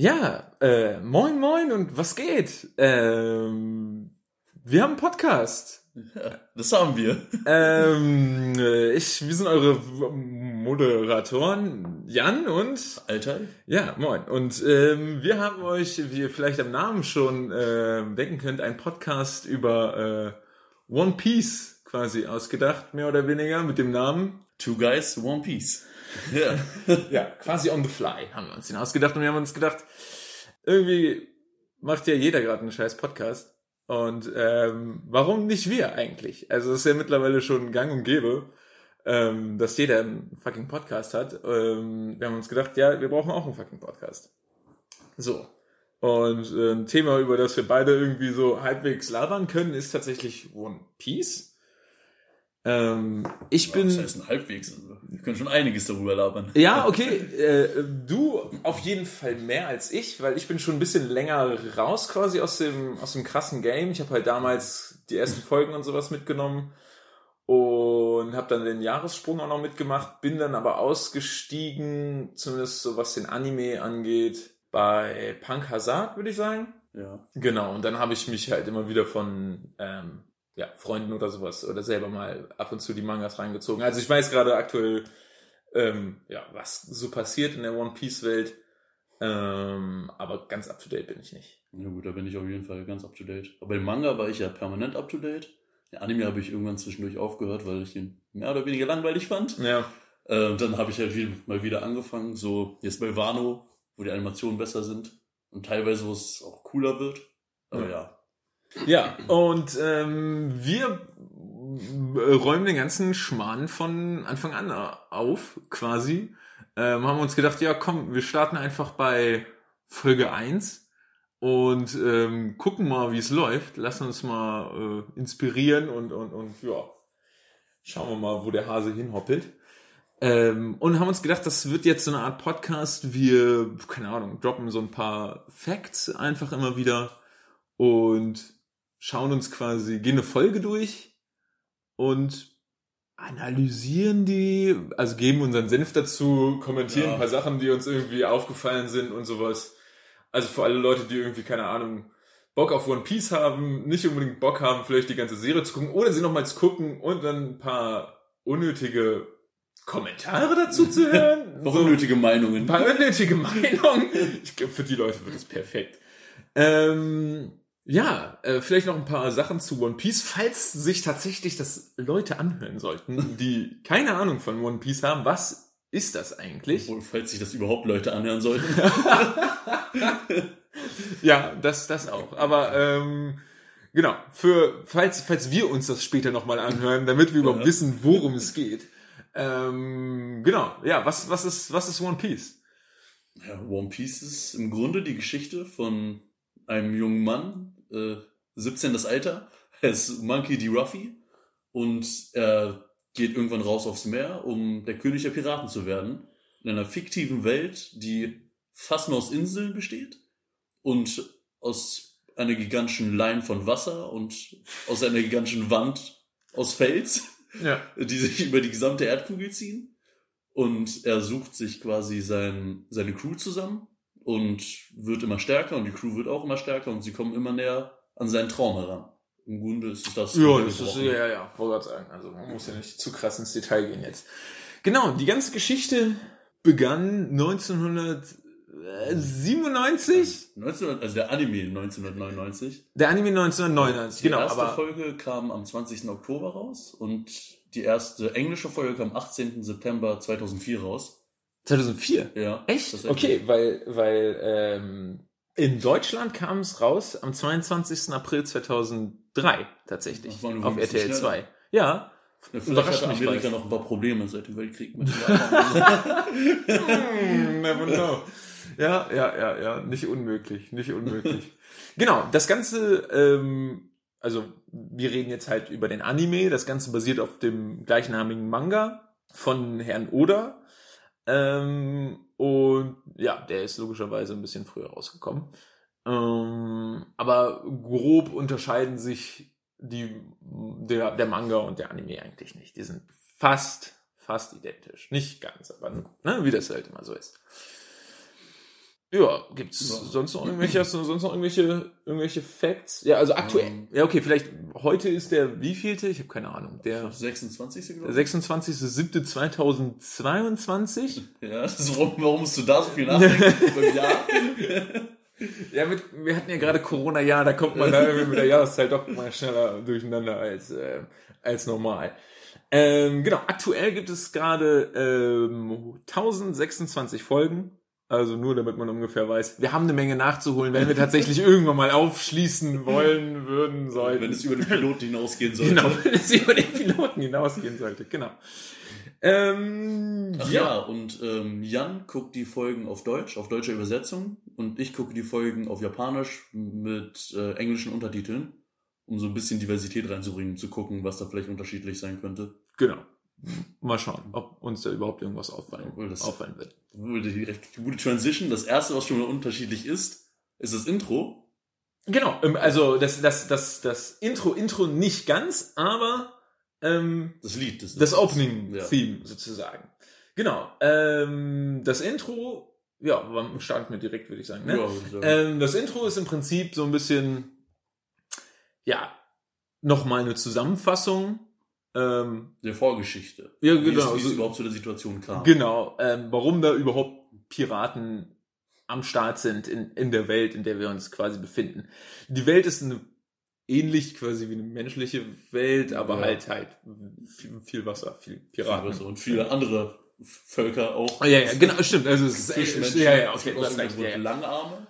Ja, äh, moin moin und was geht? Ähm, wir haben einen Podcast. Ja, das haben wir. Ähm, äh, ich, wir sind eure Moderatoren Jan und Alter. Ja, moin. Und ähm, wir haben euch, wie ihr vielleicht am Namen schon äh, denken könnt, einen Podcast über äh, One Piece quasi ausgedacht, mehr oder weniger, mit dem Namen Two Guys, One Piece. Ja. ja, quasi on the fly haben wir uns den ausgedacht und wir haben uns gedacht, irgendwie macht ja jeder gerade einen scheiß Podcast. Und ähm, warum nicht wir eigentlich? Also es ist ja mittlerweile schon gang und gäbe, ähm, dass jeder einen fucking Podcast hat. Ähm, wir haben uns gedacht, ja, wir brauchen auch einen fucking Podcast. So. Und äh, ein Thema, über das wir beide irgendwie so halbwegs labern können, ist tatsächlich One Piece. Ähm, ich bin. Das heißt ein halbwegs. Wir können schon einiges darüber labern. Ja, okay. Äh, du auf jeden Fall mehr als ich, weil ich bin schon ein bisschen länger raus quasi aus dem aus dem krassen Game. Ich habe halt damals die ersten Folgen und sowas mitgenommen und habe dann den Jahressprung auch noch mitgemacht, bin dann aber ausgestiegen, zumindest so was den Anime angeht, bei Punk Hazard, würde ich sagen. Ja. Genau, und dann habe ich mich halt immer wieder von ähm, ja, Freunden oder sowas oder selber mal ab und zu die Mangas reingezogen. Also ich weiß gerade aktuell, ähm, ja, was so passiert in der One Piece Welt, ähm, aber ganz up to date bin ich nicht. Ja gut, da bin ich auf jeden Fall ganz up to date. Aber im Manga war ich ja permanent up to date. Der Anime habe ich irgendwann zwischendurch aufgehört, weil ich ihn mehr oder weniger langweilig fand. Ja. Äh, dann habe ich halt wieder, mal wieder angefangen, so jetzt bei Wano, wo die Animationen besser sind und teilweise, wo es auch cooler wird. Aber ja, ja ja, und ähm, wir räumen den ganzen Schmarrn von Anfang an auf, quasi. Ähm, haben uns gedacht, ja komm, wir starten einfach bei Folge 1 und ähm, gucken mal, wie es läuft. Lassen uns mal äh, inspirieren und, und, und ja, schauen wir mal, wo der Hase hinhoppelt. Ähm, und haben uns gedacht, das wird jetzt so eine Art Podcast. Wir, keine Ahnung, droppen so ein paar Facts einfach immer wieder und schauen uns quasi, gehen eine Folge durch und analysieren die, also geben unseren Senf dazu, kommentieren ja. ein paar Sachen, die uns irgendwie aufgefallen sind und sowas. Also für alle Leute, die irgendwie, keine Ahnung, Bock auf One Piece haben, nicht unbedingt Bock haben, vielleicht die ganze Serie zu gucken oder sie nochmals gucken und dann ein paar unnötige Kommentare dazu zu hören. so, unnötige Meinungen. Ein paar unnötige Meinungen. Ich glaube, für die Leute wird es perfekt. Ähm, ja, äh, vielleicht noch ein paar Sachen zu One Piece, falls sich tatsächlich das Leute anhören sollten, die keine Ahnung von One Piece haben. Was ist das eigentlich? Obwohl, falls sich das überhaupt Leute anhören sollten. ja, das, das auch. Aber ähm, genau, für falls, falls wir uns das später nochmal anhören, damit wir überhaupt ja. wissen, worum es geht. Ähm, genau, ja, was, was, ist, was ist One Piece? Ja, One Piece ist im Grunde die Geschichte von einem jungen Mann, äh, 17 das Alter. Er ist Monkey D. Ruffy und er geht irgendwann raus aufs Meer, um der König der Piraten zu werden. In einer fiktiven Welt, die fast nur aus Inseln besteht und aus einer gigantischen Line von Wasser und aus einer gigantischen Wand aus Fels, ja. die sich über die gesamte Erdkugel ziehen. Und er sucht sich quasi sein, seine Crew zusammen und wird immer stärker und die Crew wird auch immer stärker und sie kommen immer näher an seinen Traum heran. Im Grunde ist das. Ja, das ist, ja, ja, wollte gerade sagen. Also man muss ja nicht zu krass ins Detail gehen jetzt. Genau, die ganze Geschichte begann 1997. 19, also der Anime 1999. Der Anime 1999, die genau. Die erste aber Folge kam am 20. Oktober raus und die erste englische Folge kam am 18. September 2004 raus. 2004? Ja. Echt? Okay, weil, weil ähm, in Deutschland kam es raus am 22. April 2003 tatsächlich auf RTL 2. Ja. Ja, vielleicht hat Amerika noch ein paar Probleme seit dem Weltkrieg mit hm, Never know. Ja, ja, ja, ja, nicht unmöglich, nicht unmöglich. genau, das Ganze, ähm, also wir reden jetzt halt über den Anime. Das Ganze basiert auf dem gleichnamigen Manga von Herrn Oda. Ähm, und ja, der ist logischerweise ein bisschen früher rausgekommen. Ähm, aber grob unterscheiden sich die, der, der Manga und der Anime eigentlich nicht. Die sind fast, fast identisch. Nicht ganz, aber ne, wie das halt immer so ist. Ja, gibt's Ja. sonst noch irgendwelche, hast du sonst noch irgendwelche, irgendwelche Facts? Ja, also aktuell, Ähm. ja okay, vielleicht heute ist der wievielte? Ich habe keine Ahnung. Der 26. glaube ich. 26.07.2022? Ja, das warum, musst du da so viel nachdenken? Ja, mit, wir hatten ja gerade Corona-Jahr, da kommt man da irgendwie mit der Jahreszeit doch mal schneller durcheinander als, äh, als normal. Ähm, genau, aktuell gibt es gerade ähm, 1026 Folgen. Also nur damit man ungefähr weiß. Wir haben eine Menge nachzuholen, wenn wir tatsächlich irgendwann mal aufschließen wollen, würden, sollten. Wenn es über den Piloten hinausgehen sollte. Genau, wenn es über den Piloten hinausgehen sollte, genau. Ähm, Ach ja. ja, und ähm, Jan guckt die Folgen auf Deutsch, auf deutsche Übersetzung. Und ich gucke die Folgen auf Japanisch mit äh, englischen Untertiteln, um so ein bisschen Diversität reinzubringen, zu gucken, was da vielleicht unterschiedlich sein könnte. genau. Mal schauen, ob uns da überhaupt irgendwas auffallen, das- auffallen wird. Die gute Transition. Das erste, was schon mal unterschiedlich ist, ist das Intro. Genau, ähm, also das, das, das, das Intro, Intro nicht ganz, aber ähm, Das Lied. Das, das Ja. Opening-Theme sozusagen. Genau. Ähm, das Intro, ja, starten wir direkt, würde ich sagen. Ne? Ja, ich. Ähm, das Intro ist im Prinzip so ein bisschen, ja, nochmal eine Zusammenfassung. Ähm, der Vorgeschichte. ja, Wie genau. es, wie es so- überhaupt zu der Situation kam. Genau, ähm, warum da überhaupt Piraten am Start sind in, in der Welt, in der wir uns quasi befinden. Die Welt ist eine, ähnlich quasi wie eine menschliche Welt, aber Ja. halt halt viel, viel Wasser, viel Piraten. Viel besser. Und viele andere Völker auch. Oh, ja, ja, genau, stimmt. Also es ist ja, ja, okay, so recht. Ja, ja. Langarme.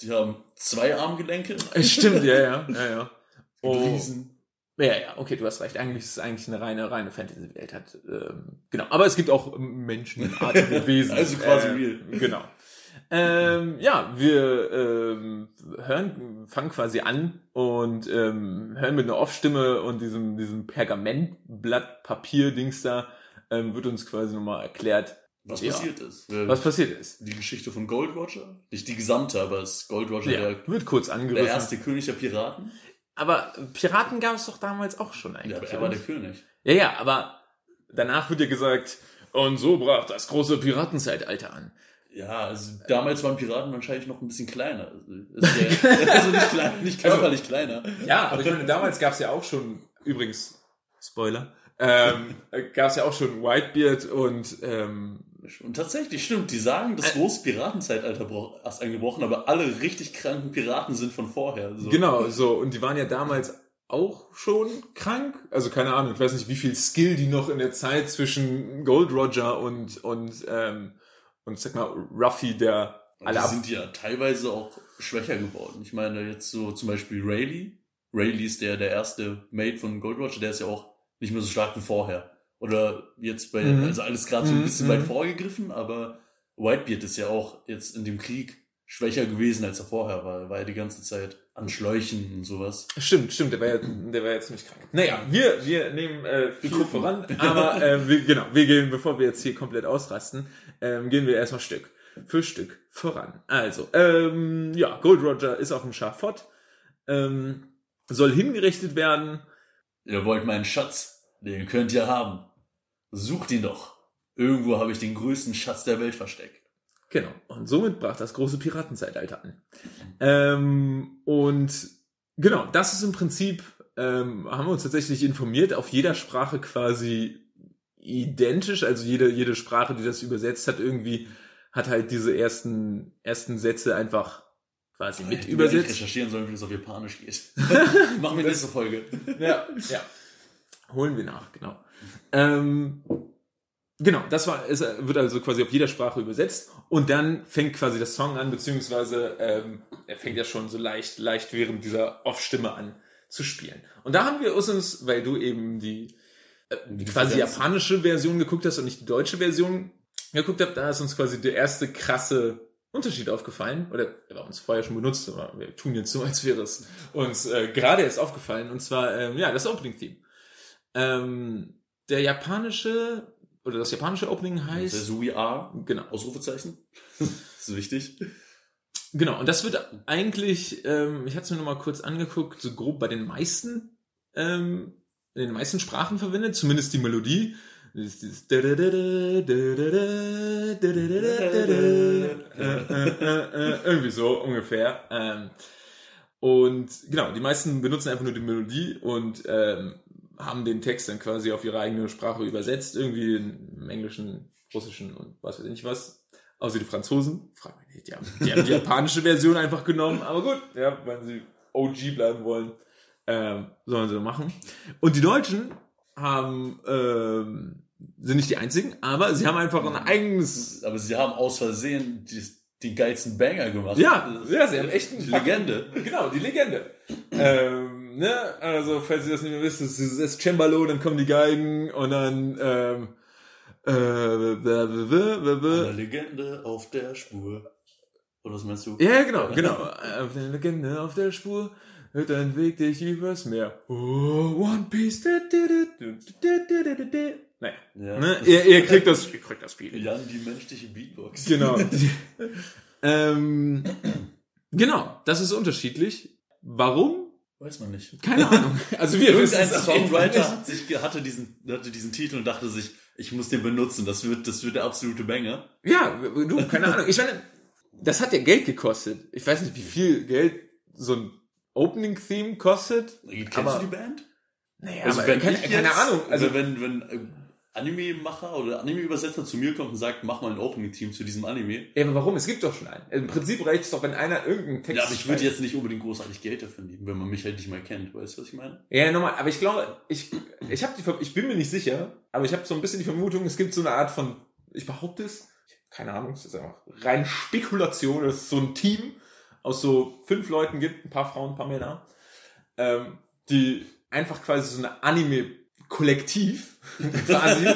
Die haben zwei Armgelenke. Es Stimmt, ja, ja, ja, ja. Oh, Riesen. Ja, ja, okay, du hast recht. Eigentlich ist es eigentlich eine reine, reine Fantasy-Welt hat. Ähm, genau, aber es gibt auch menschenartige Wesen. Also quasi äh, real. Genau. Ähm, ja, wir ähm, hören, fangen quasi an und ähm, hören mit einer Off-Stimme und diesem, diesem Pergamentblatt Papier-Dings da, ähm, wird uns quasi nochmal erklärt, Was Ja. passiert ist. Was passiert ist. die Geschichte von Gold Roger. Nicht die gesamte, aber es ist Gold Roger Ja, der, wird kurz der angerissen. erste König der Piraten. Aber Piraten gab es doch damals auch schon eigentlich. Ja, aber er war der König. Ja, ja, aber danach wird ja gesagt, und so brach das große Piratenzeitalter an. Ja, also damals waren Piraten wahrscheinlich noch ein bisschen kleiner. Also, also nicht, klein, nicht körperlich kleiner. Ja, aber ich meine, damals gab es ja auch schon, übrigens, Spoiler, ähm, gab es ja auch schon Whitebeard und ähm, Und tatsächlich stimmt, die sagen, das große Piratenzeitalter erst angebrochen, aber alle richtig kranken Piraten sind von vorher. So. genau, so, und die waren ja damals auch schon krank. Also keine Ahnung, ich weiß nicht, wie viel Skill die noch in der Zeit zwischen Gold Roger und, und, ähm, und sag mal, Ruffy, der alle die sind ja teilweise auch schwächer geworden. Ich meine jetzt so zum Beispiel Rayleigh. Rayleigh ist der, der erste Mate von Gold Roger, der ist ja auch nicht mehr so stark wie vorher. Oder jetzt bei, Mhm. also alles gerade so ein Mhm, bisschen mhm. weit vorgegriffen, aber Whitebeard ist ja auch jetzt in dem Krieg schwächer gewesen, als er vorher war. Er war ja die ganze Zeit an Schläuchen und sowas. Stimmt, stimmt, der war ja, der war ja ziemlich krank. Naja, wir, wir nehmen äh, viel gucken. voran, aber äh, wir, genau, wir gehen, bevor wir jetzt hier komplett ausrasten, ähm, gehen wir erstmal Stück für Stück voran. Also, ähm, ja, Gold Roger ist auf dem Schafott, ähm, soll hingerichtet werden. Ihr wollt meinen Schatz, den könnt ihr haben. Sucht ihn doch. Irgendwo habe ich den größten Schatz der Welt versteckt. Genau. Und somit brach das große Piratenzeitalter an. Ähm, und genau, das ist im Prinzip, ähm, haben wir uns tatsächlich informiert, auf jeder Sprache quasi identisch, also jede, jede Sprache, die das übersetzt hat, irgendwie hat halt diese ersten, ersten Sätze einfach quasi mit eigentlich übersetzt. recherchieren sollen, wie das auf Japanisch geht. Machen wir nächste Folge. Ja, ja. Holen wir nach, genau. Ähm, genau, das war, es wird also quasi auf jeder Sprache übersetzt und dann fängt quasi der Song an, beziehungsweise ähm, er fängt ja schon so leicht, leicht während dieser Off-Stimme an zu spielen. Und da haben wir uns, weil du eben die, äh, die quasi japanische Version geguckt hast und nicht die deutsche Version geguckt habt, da ist uns quasi der erste krasse Unterschied aufgefallen, oder er war uns vorher schon benutzt, aber wir tun jetzt so, als wäre es uns äh, gerade erst aufgefallen, und zwar, ähm, ja, das Opening-Theme. Ähm, der japanische, oder das japanische Opening heißt, We Are. genau, Ausrufezeichen. Das ist wichtig. genau, und das wird eigentlich, ähm, ich hatte es mir nochmal kurz angeguckt, so grob bei den meisten, ähm, in den meisten Sprachen verwendet, zumindest die Melodie. Irgendwie so ungefähr. Ähm, und genau, die meisten benutzen einfach nur die Melodie und ähm, haben den Text dann quasi auf ihre eigene Sprache übersetzt, irgendwie im Englischen, Russischen und was weiß ich nicht was. Außer die Franzosen. Frag mich nicht, die haben, die haben die japanische Version einfach genommen, aber gut, ja, wenn sie OG bleiben wollen, ähm, sollen sie machen. Und die Deutschen haben, ähm, sind nicht die einzigen, aber sie haben einfach ein eigenes. Aber sie haben aus Versehen die, die geilsten Banger gemacht. Ja, ja, sie haben echt eine Legende. Genau, die Legende. ähm, ne, also falls ihr das nicht mehr wisst, das ist das Cembalo, dann kommen die Geigen und dann ähm, äh, Eine Legende auf der Spur. Oder was meinst du? Ja, genau, genau. Auf der Legende auf der Spur hört dein Weg dich übers Meer. Oh, One Piece. Naja. Ja. Ne? Ihr, ihr, kriegt das, ihr kriegt das Feeling. Jan, die menschliche Beatbox. Genau. ähm, genau, das ist unterschiedlich. Warum? Weiß man nicht. Keine Ahnung. Also wir Irgendein Songwriter hat sich, hatte diesen, hatte diesen Titel und dachte sich, ich muss den benutzen, das wird, das wird der absolute Banger. Ja, du, keine Ahnung. Ich meine, das hat ja Geld gekostet. Ich weiß nicht, wie viel Geld so ein Opening-Theme kostet. Kennst aber, du die Band? Naja, also, wenn keine, keine Ahnung. Also wenn, wenn äh, Anime-Macher oder Anime-Übersetzer zu mir kommt und sagt, mach mal ein Opening-Team zu diesem Anime. Ja, aber warum? Es gibt doch schon einen. Im Prinzip reicht es doch, wenn einer irgendeinen Text. Ja, aber ich würde jetzt nicht unbedingt großartig Geld dafür nehmen, wenn man mich halt nicht mal kennt. Weißt du, was ich meine? Ja, nochmal. Aber ich glaube, ich, ich habe die, ich bin mir nicht sicher, aber ich habe so ein bisschen die Vermutung, es gibt so eine Art von, ich behaupte es, keine Ahnung, es ist einfach rein Spekulation, dass es so ein Team aus so fünf Leuten gibt, ein paar Frauen, ein paar Männer, ähm, die einfach quasi so eine Anime Kollektiv quasi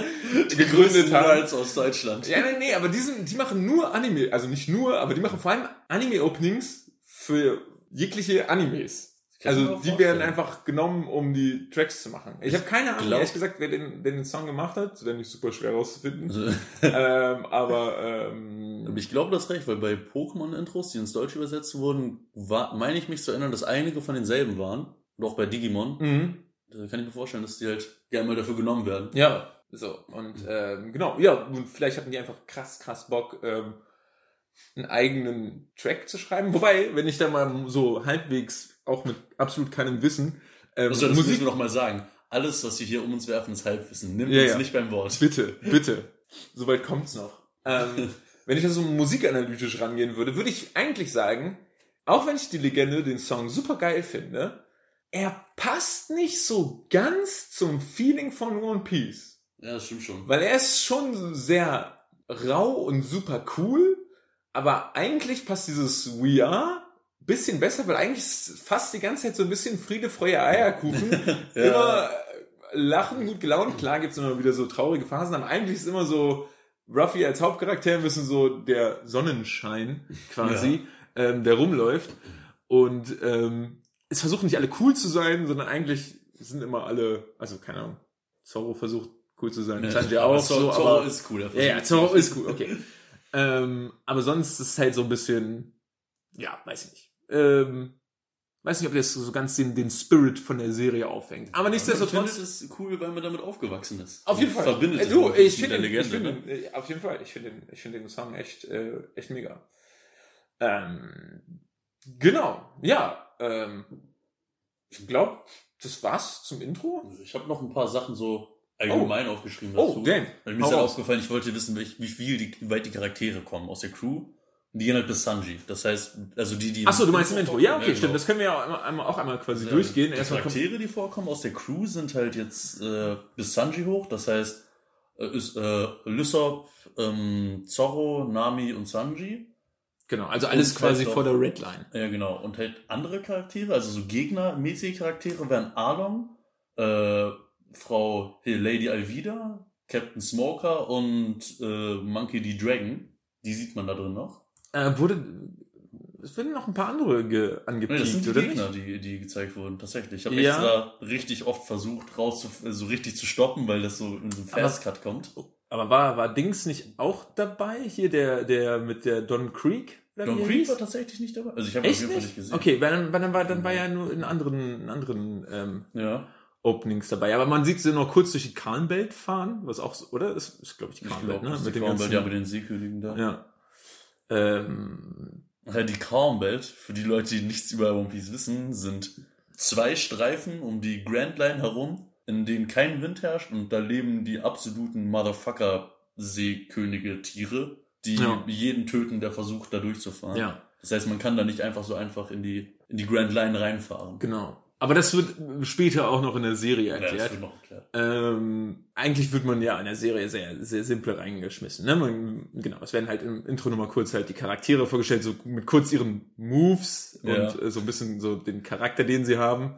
gegründet haben. Als aus Deutschland. Ja, nee, nee, aber die, sind, die machen nur Anime, also nicht nur, aber die machen vor allem Anime-Openings für jegliche Animes. Also die werden einfach genommen, um die Tracks zu machen. Ich habe keine Ahnung, ehrlich gesagt, wer den, wer den Song gemacht hat. Das wäre nicht super schwer rauszufinden. Also ähm, aber ähm, ich glaube das recht, weil bei Pokémon-Intros, die ins Deutsche übersetzt wurden, war, meine ich mich zu erinnern, dass einige von denselben waren. Und auch bei Digimon. Mhm. Da kann ich mir vorstellen, dass die halt gerne mal dafür genommen werden. Ja, so. Und ähm, genau, ja, und vielleicht hatten die einfach krass, krass Bock, ähm, einen eigenen Track zu schreiben. Wobei, wenn ich da mal so halbwegs auch mit absolut keinem Wissen. Ähm, also das Musik müssen wir noch mal sagen. Alles, was wir hier um uns werfen, ist Halbwissen. Nimm ja, uns ja. nicht beim Wort. Bitte, bitte. Soweit kommt's noch. Ähm, wenn ich da so musikanalytisch rangehen würde, würde ich eigentlich sagen, auch wenn ich die Legende, den Song super geil finde, er passt nicht so ganz zum Feeling von One Piece. Ja, das stimmt schon. Weil er ist schon sehr rau und super cool, aber eigentlich passt dieses We Are bisschen besser, weil eigentlich ist fast die ganze Zeit so ein bisschen Friede, Freude, Eierkuchen. ja. Immer lachen, gut gelaunt. Klar gibt's immer wieder so traurige Phasen, aber eigentlich ist immer so Ruffy als Hauptcharakter ein bisschen so der Sonnenschein quasi, ja. ähm, der rumläuft. Und ähm, es versuchen nicht alle cool zu sein, sondern eigentlich sind immer alle, also keine Ahnung, Zorro versucht cool zu sein. Ja, ja auch Zorro, so, Zorro ist cool. Ja, ja, Zorro ist cool, okay. ähm, aber sonst ist es halt so ein bisschen, ja, weiß ich nicht ähm, weiß nicht, ob das so ganz den, den Spirit von der Serie aufhängt. Aber nichtsdestotrotz. Ich finde es cool, weil man damit aufgewachsen ist. Auf jeden Fall. Verbindet äh, du, ich finde den, Legende, find ne? auf jeden Fall. Ich finde den, ich finde den Song echt, äh, echt mega. Ähm, genau. Ja, ähm, ich glaube, das war's zum Intro. Ich habe noch ein paar Sachen so allgemein oh. aufgeschrieben dazu. Oh, damn. Weil mir ist ja aufgefallen, ich wollte wissen, wie, wie viel die, wie weit die Charaktere kommen aus der Crew. Die gehen halt bis Sanji. Das heißt, also die, die. Achso, du meinst im Intro. Ja, okay, ja, stimmt. Das können wir ja auch einmal, auch einmal quasi ja, durchgehen. Die Erstmal Charaktere, die vorkommen aus der Crew, sind halt jetzt äh, bis Sanji hoch. Das heißt, äh, ist, äh, Lysop, ähm, Zorro, Nami und Sanji. Genau, also alles und quasi halt vor der Redline. Ja, genau. Und halt andere Charaktere, also so gegnermäßige Charaktere, wären Arlong, äh, Frau hey, Lady Alvida, Captain Smoker und äh, Monkey D. Dragon. Die sieht man da drin noch. Äh, wurde, es werden noch ein paar andere ge angepiekt, nee, das sind die oder Gegner, nicht? Die, die gezeigt wurden, tatsächlich. Ich habe ja. extra richtig oft versucht, raus zu, so richtig zu stoppen, weil das so in so einem Fastcut kommt. Aber war, war Dings nicht auch dabei? Hier der, der mit der Don Creek? Don Creek war tatsächlich nicht dabei. Also ich habe auf jeden Fall nicht gesehen. Okay, weil dann, weil dann war dann war ja nur in anderen, in anderen ähm, ja. Openings dabei. Aber man sieht sie noch kurz durch die Kahlenwelt fahren, was auch, so- oder? Das ist, glaube ich, die glaube, ne? mit Mit dem ganzen, ja, mit den Seekönigen da. ja. Ähm, Ja, die Calm-Welt, für die Leute, die nichts über One Piece wissen, sind zwei Streifen um die Grand Line herum, in denen kein Wind herrscht und da leben die absoluten Motherfucker-Seekönige-Tiere, die Ja. jeden töten, der versucht, da durchzufahren. ja, Das heißt, man kann da nicht einfach so einfach in die, in die Grand Line reinfahren. genau. Aber das wird später auch noch in der Serie Ja, das erklärt. wird noch erklärt. Ähm, eigentlich wird man ja in der Serie sehr, sehr simple reingeschmissen. Ne? Man, genau, es werden halt im Intro nochmal kurz halt die Charaktere vorgestellt, so mit kurz ihren Moves Ja. und äh, so ein bisschen so den Charakter, den sie haben.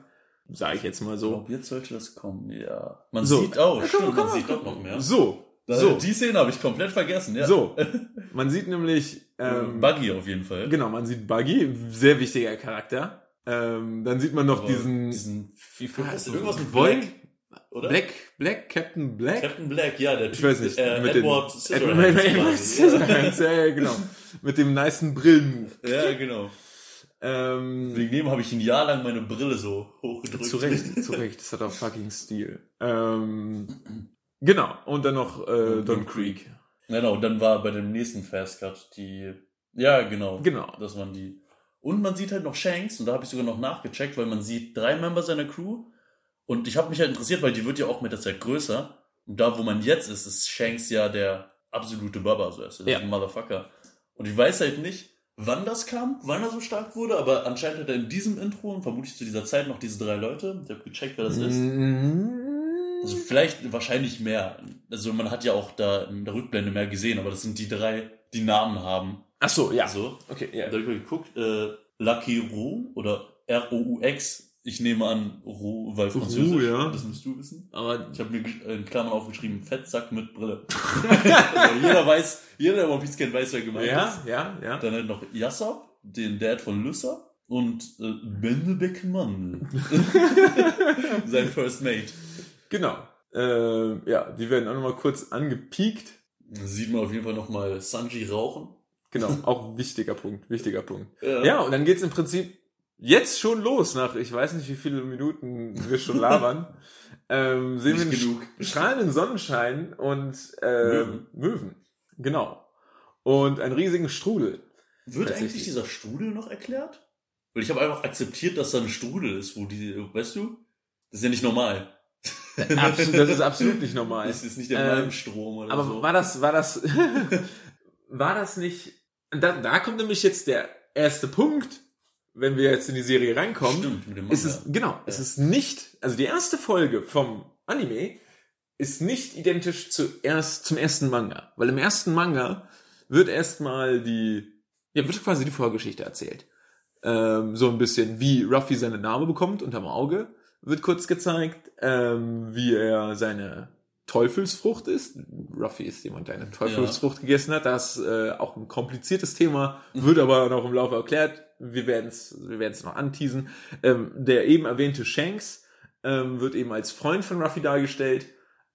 Sage ich jetzt mal Ich so. glaube, jetzt sollte das kommen, ja. Man So. sieht auch, Ja, stimmt, komm, man komm, sieht komm. doch noch mehr. So, so, Die Szene habe ich komplett vergessen, ja. so. Man sieht nämlich, ähm, Buggy auf jeden Fall. genau, man sieht Buggy, sehr wichtiger Charakter. Ähm, dann sieht man noch Aber diesen, diesen wie heißt der? Irgendwas mit Black, oder? Black, Black, Captain Black? Captain Black, ja, der Ich weiß nicht. Äh, mit Edward den, Scissorhands Edward. Scissorhands, ja, genau. Mit dem nicen Brillenmove. Ja, genau. Ähm, Wegen dem habe ich ein Jahr lang meine Brille so hochgedrückt. zu Recht, zu Recht. Das hat auch fucking Stil. Ähm, genau. Und dann noch äh, Don Creek. Genau, und dann war bei dem nächsten Fast Cut die, ja, genau. Genau. Das waren die. Und man sieht halt noch Shanks, und da habe ich sogar noch nachgecheckt, weil man sieht drei Member seiner Crew. Und ich habe mich halt interessiert, weil die wird ja auch mit der Zeit größer. Und da, wo man jetzt ist, ist Shanks ja der absolute Baba, so ist er, Ja. ein Motherfucker. Und ich weiß halt nicht, wann das kam, wann er so stark wurde, aber anscheinend hat er in diesem Intro und vermutlich zu dieser Zeit noch diese drei Leute. Ich habe gecheckt, wer das ist. Also vielleicht wahrscheinlich mehr. Also man hat ja auch da in der Rückblende mehr gesehen, aber das sind die drei, die Namen haben. Ach so, ja. So. Okay, Da ja. habe ich mal geguckt, äh, Lucky Roux oder R-O-U-X. Ich nehme an Roux, weil französisch. Roux, ja. Das musst du wissen. Aber Ich habe mir gesch- in Klammern aufgeschrieben, Fettsack mit Brille. also jeder weiß, jeder, der One Piece kennt, weiß, wer gemeint ja, ist. ja, ja. Dann halt noch Yassab, den Dad von Lyssa und äh, Benedek Mann. Sein First Mate. Genau. Äh, ja, die werden auch nochmal kurz angepiekt. Sieht man auf jeden Fall nochmal Sanji rauchen. Genau, auch ein wichtiger Punkt, wichtiger Punkt. Ja. Ja, und dann geht's im Prinzip jetzt schon los, nach ich weiß nicht wie viele Minuten wir schon labern. ähm, sehen wir Nicht einen genug. strahlenden Sonnenschein und äh, Möwen. Möwen. Genau. Und einen riesigen Strudel. Wird eigentlich dieser Strudel noch erklärt? Weil ich habe einfach akzeptiert, dass da ein Strudel ist, wo die, weißt du? Das ist ja nicht normal. Absolut, das ist absolut nicht normal. Das ist nicht der Ähm, Malmstrom oder Aber so. war das, war das, war das nicht, da, da kommt nämlich jetzt der erste Punkt, wenn wir jetzt in die Serie reinkommen. Stimmt, mit dem ist Manga. es, genau, es ist nicht, also die erste Folge vom Anime ist nicht identisch zuerst, zum ersten Manga. Weil im ersten Manga wird erstmal die, ja, wird quasi die Vorgeschichte erzählt. Ähm, so ein bisschen, wie Ruffy seine Narbe bekommt unterm Auge, wird kurz gezeigt, ähm, wie er seine Teufelsfrucht ist. Ruffy ist jemand, der eine Teufelsfrucht gegessen hat. Das ist äh, auch ein kompliziertes Thema, wird aber noch im Laufe erklärt. Wir werden es wir werden's noch anteasen. Ähm, der eben erwähnte Shanks ähm, wird eben als Freund von Ruffy dargestellt.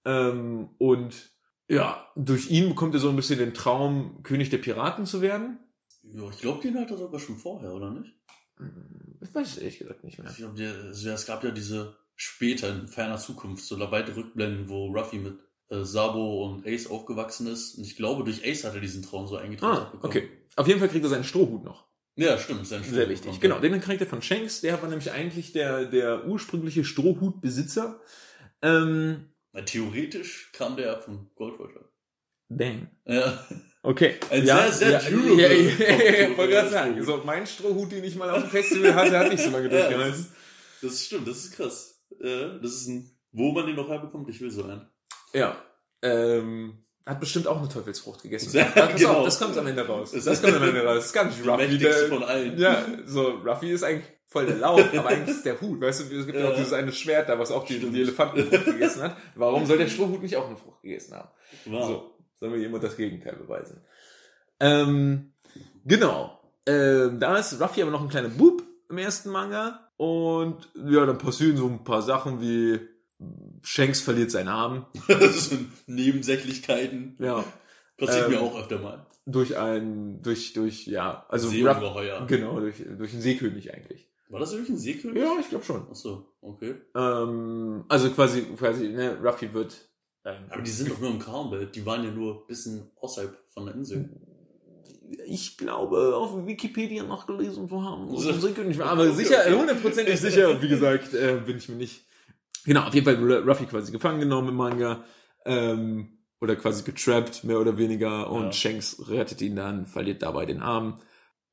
Ähm, und ja, durch ihn bekommt er so ein bisschen den Traum, König der Piraten zu werden. Ja, ich glaube, den hat er sogar schon vorher, oder nicht? Ich weiß es ehrlich gesagt nicht mehr. Ich glaub, der, es gab ja diese später in ferner Zukunft so weite Rückblenden, wo Ruffy mit äh, Sabo und Ace aufgewachsen ist. Und ich glaube, durch Ace hat er diesen Traum so eingetragen Ah, okay. Auf jeden Fall kriegt er seinen Strohhut noch. Ja, stimmt. Sein Sehr wichtig. Genau, den kriegt er von Shanks. Der war nämlich eigentlich der, der ursprüngliche Strohhutbesitzer. Ähm, Na, theoretisch kam der von Gold Roger. bang. Ja. Okay. Ein sehr, sehr durable ja, ja, ja, ja, wollte gerade sagen. So, mein Strohhut, den ich mal auf dem Festival hatte, hat nicht so lange Ja, das, durchgehalten. ist, das stimmt, das ist krass. Ja, das ist ein, wo man den noch herbekommt, ich will so einen. Ja. Ähm, hat bestimmt auch eine Teufelsfrucht gegessen. Ja, pass genau. auf, das kommt am Ende raus. Das kommt am Ende raus. Das ist gar nicht Ruffy. Der, von allen. ja, so, Ruffy ist eigentlich voll der Laut, aber eigentlich ist der Hut. Weißt du, es gibt ja auch dieses eine Schwert da, was auch die, die Elefantenfrucht gegessen hat. Warum soll der Strohhut nicht auch eine Frucht gegessen haben? Wow. So, soll mir jemand das Gegenteil beweisen. Ähm, genau. Ähm, da ist Ruffy aber noch ein kleiner Bub im ersten Manga. Und ja, dann passieren so ein paar Sachen wie Shanks verliert seinen Arm. sind Nebensächlichkeiten. Ja. Passiert Ähm, mir auch öfter mal. Durch ein, durch, durch, ja, also Seeungeheuer. genau, durch, durch einen Seekönig eigentlich. War das wirklich ein Seekönig? Ja, ich glaube schon. Achso, okay. Ähm, also quasi, quasi, ne, Ruffy wird. Ähm, Aber die sind doch nur im Calmwelt. Die waren ja nur ein bisschen außerhalb von der Insel. Ich glaube, auf Wikipedia nachgelesen zu haben. So. Seekönig war. Aber sicher, hundertprozentig sicher, wie gesagt, äh, bin ich mir nicht. Genau, auf jeden Fall Ruffy quasi gefangen genommen im Manga. Ähm, oder quasi getrappt, mehr oder weniger. Und Ja. Shanks rettet ihn dann, verliert dabei den Arm.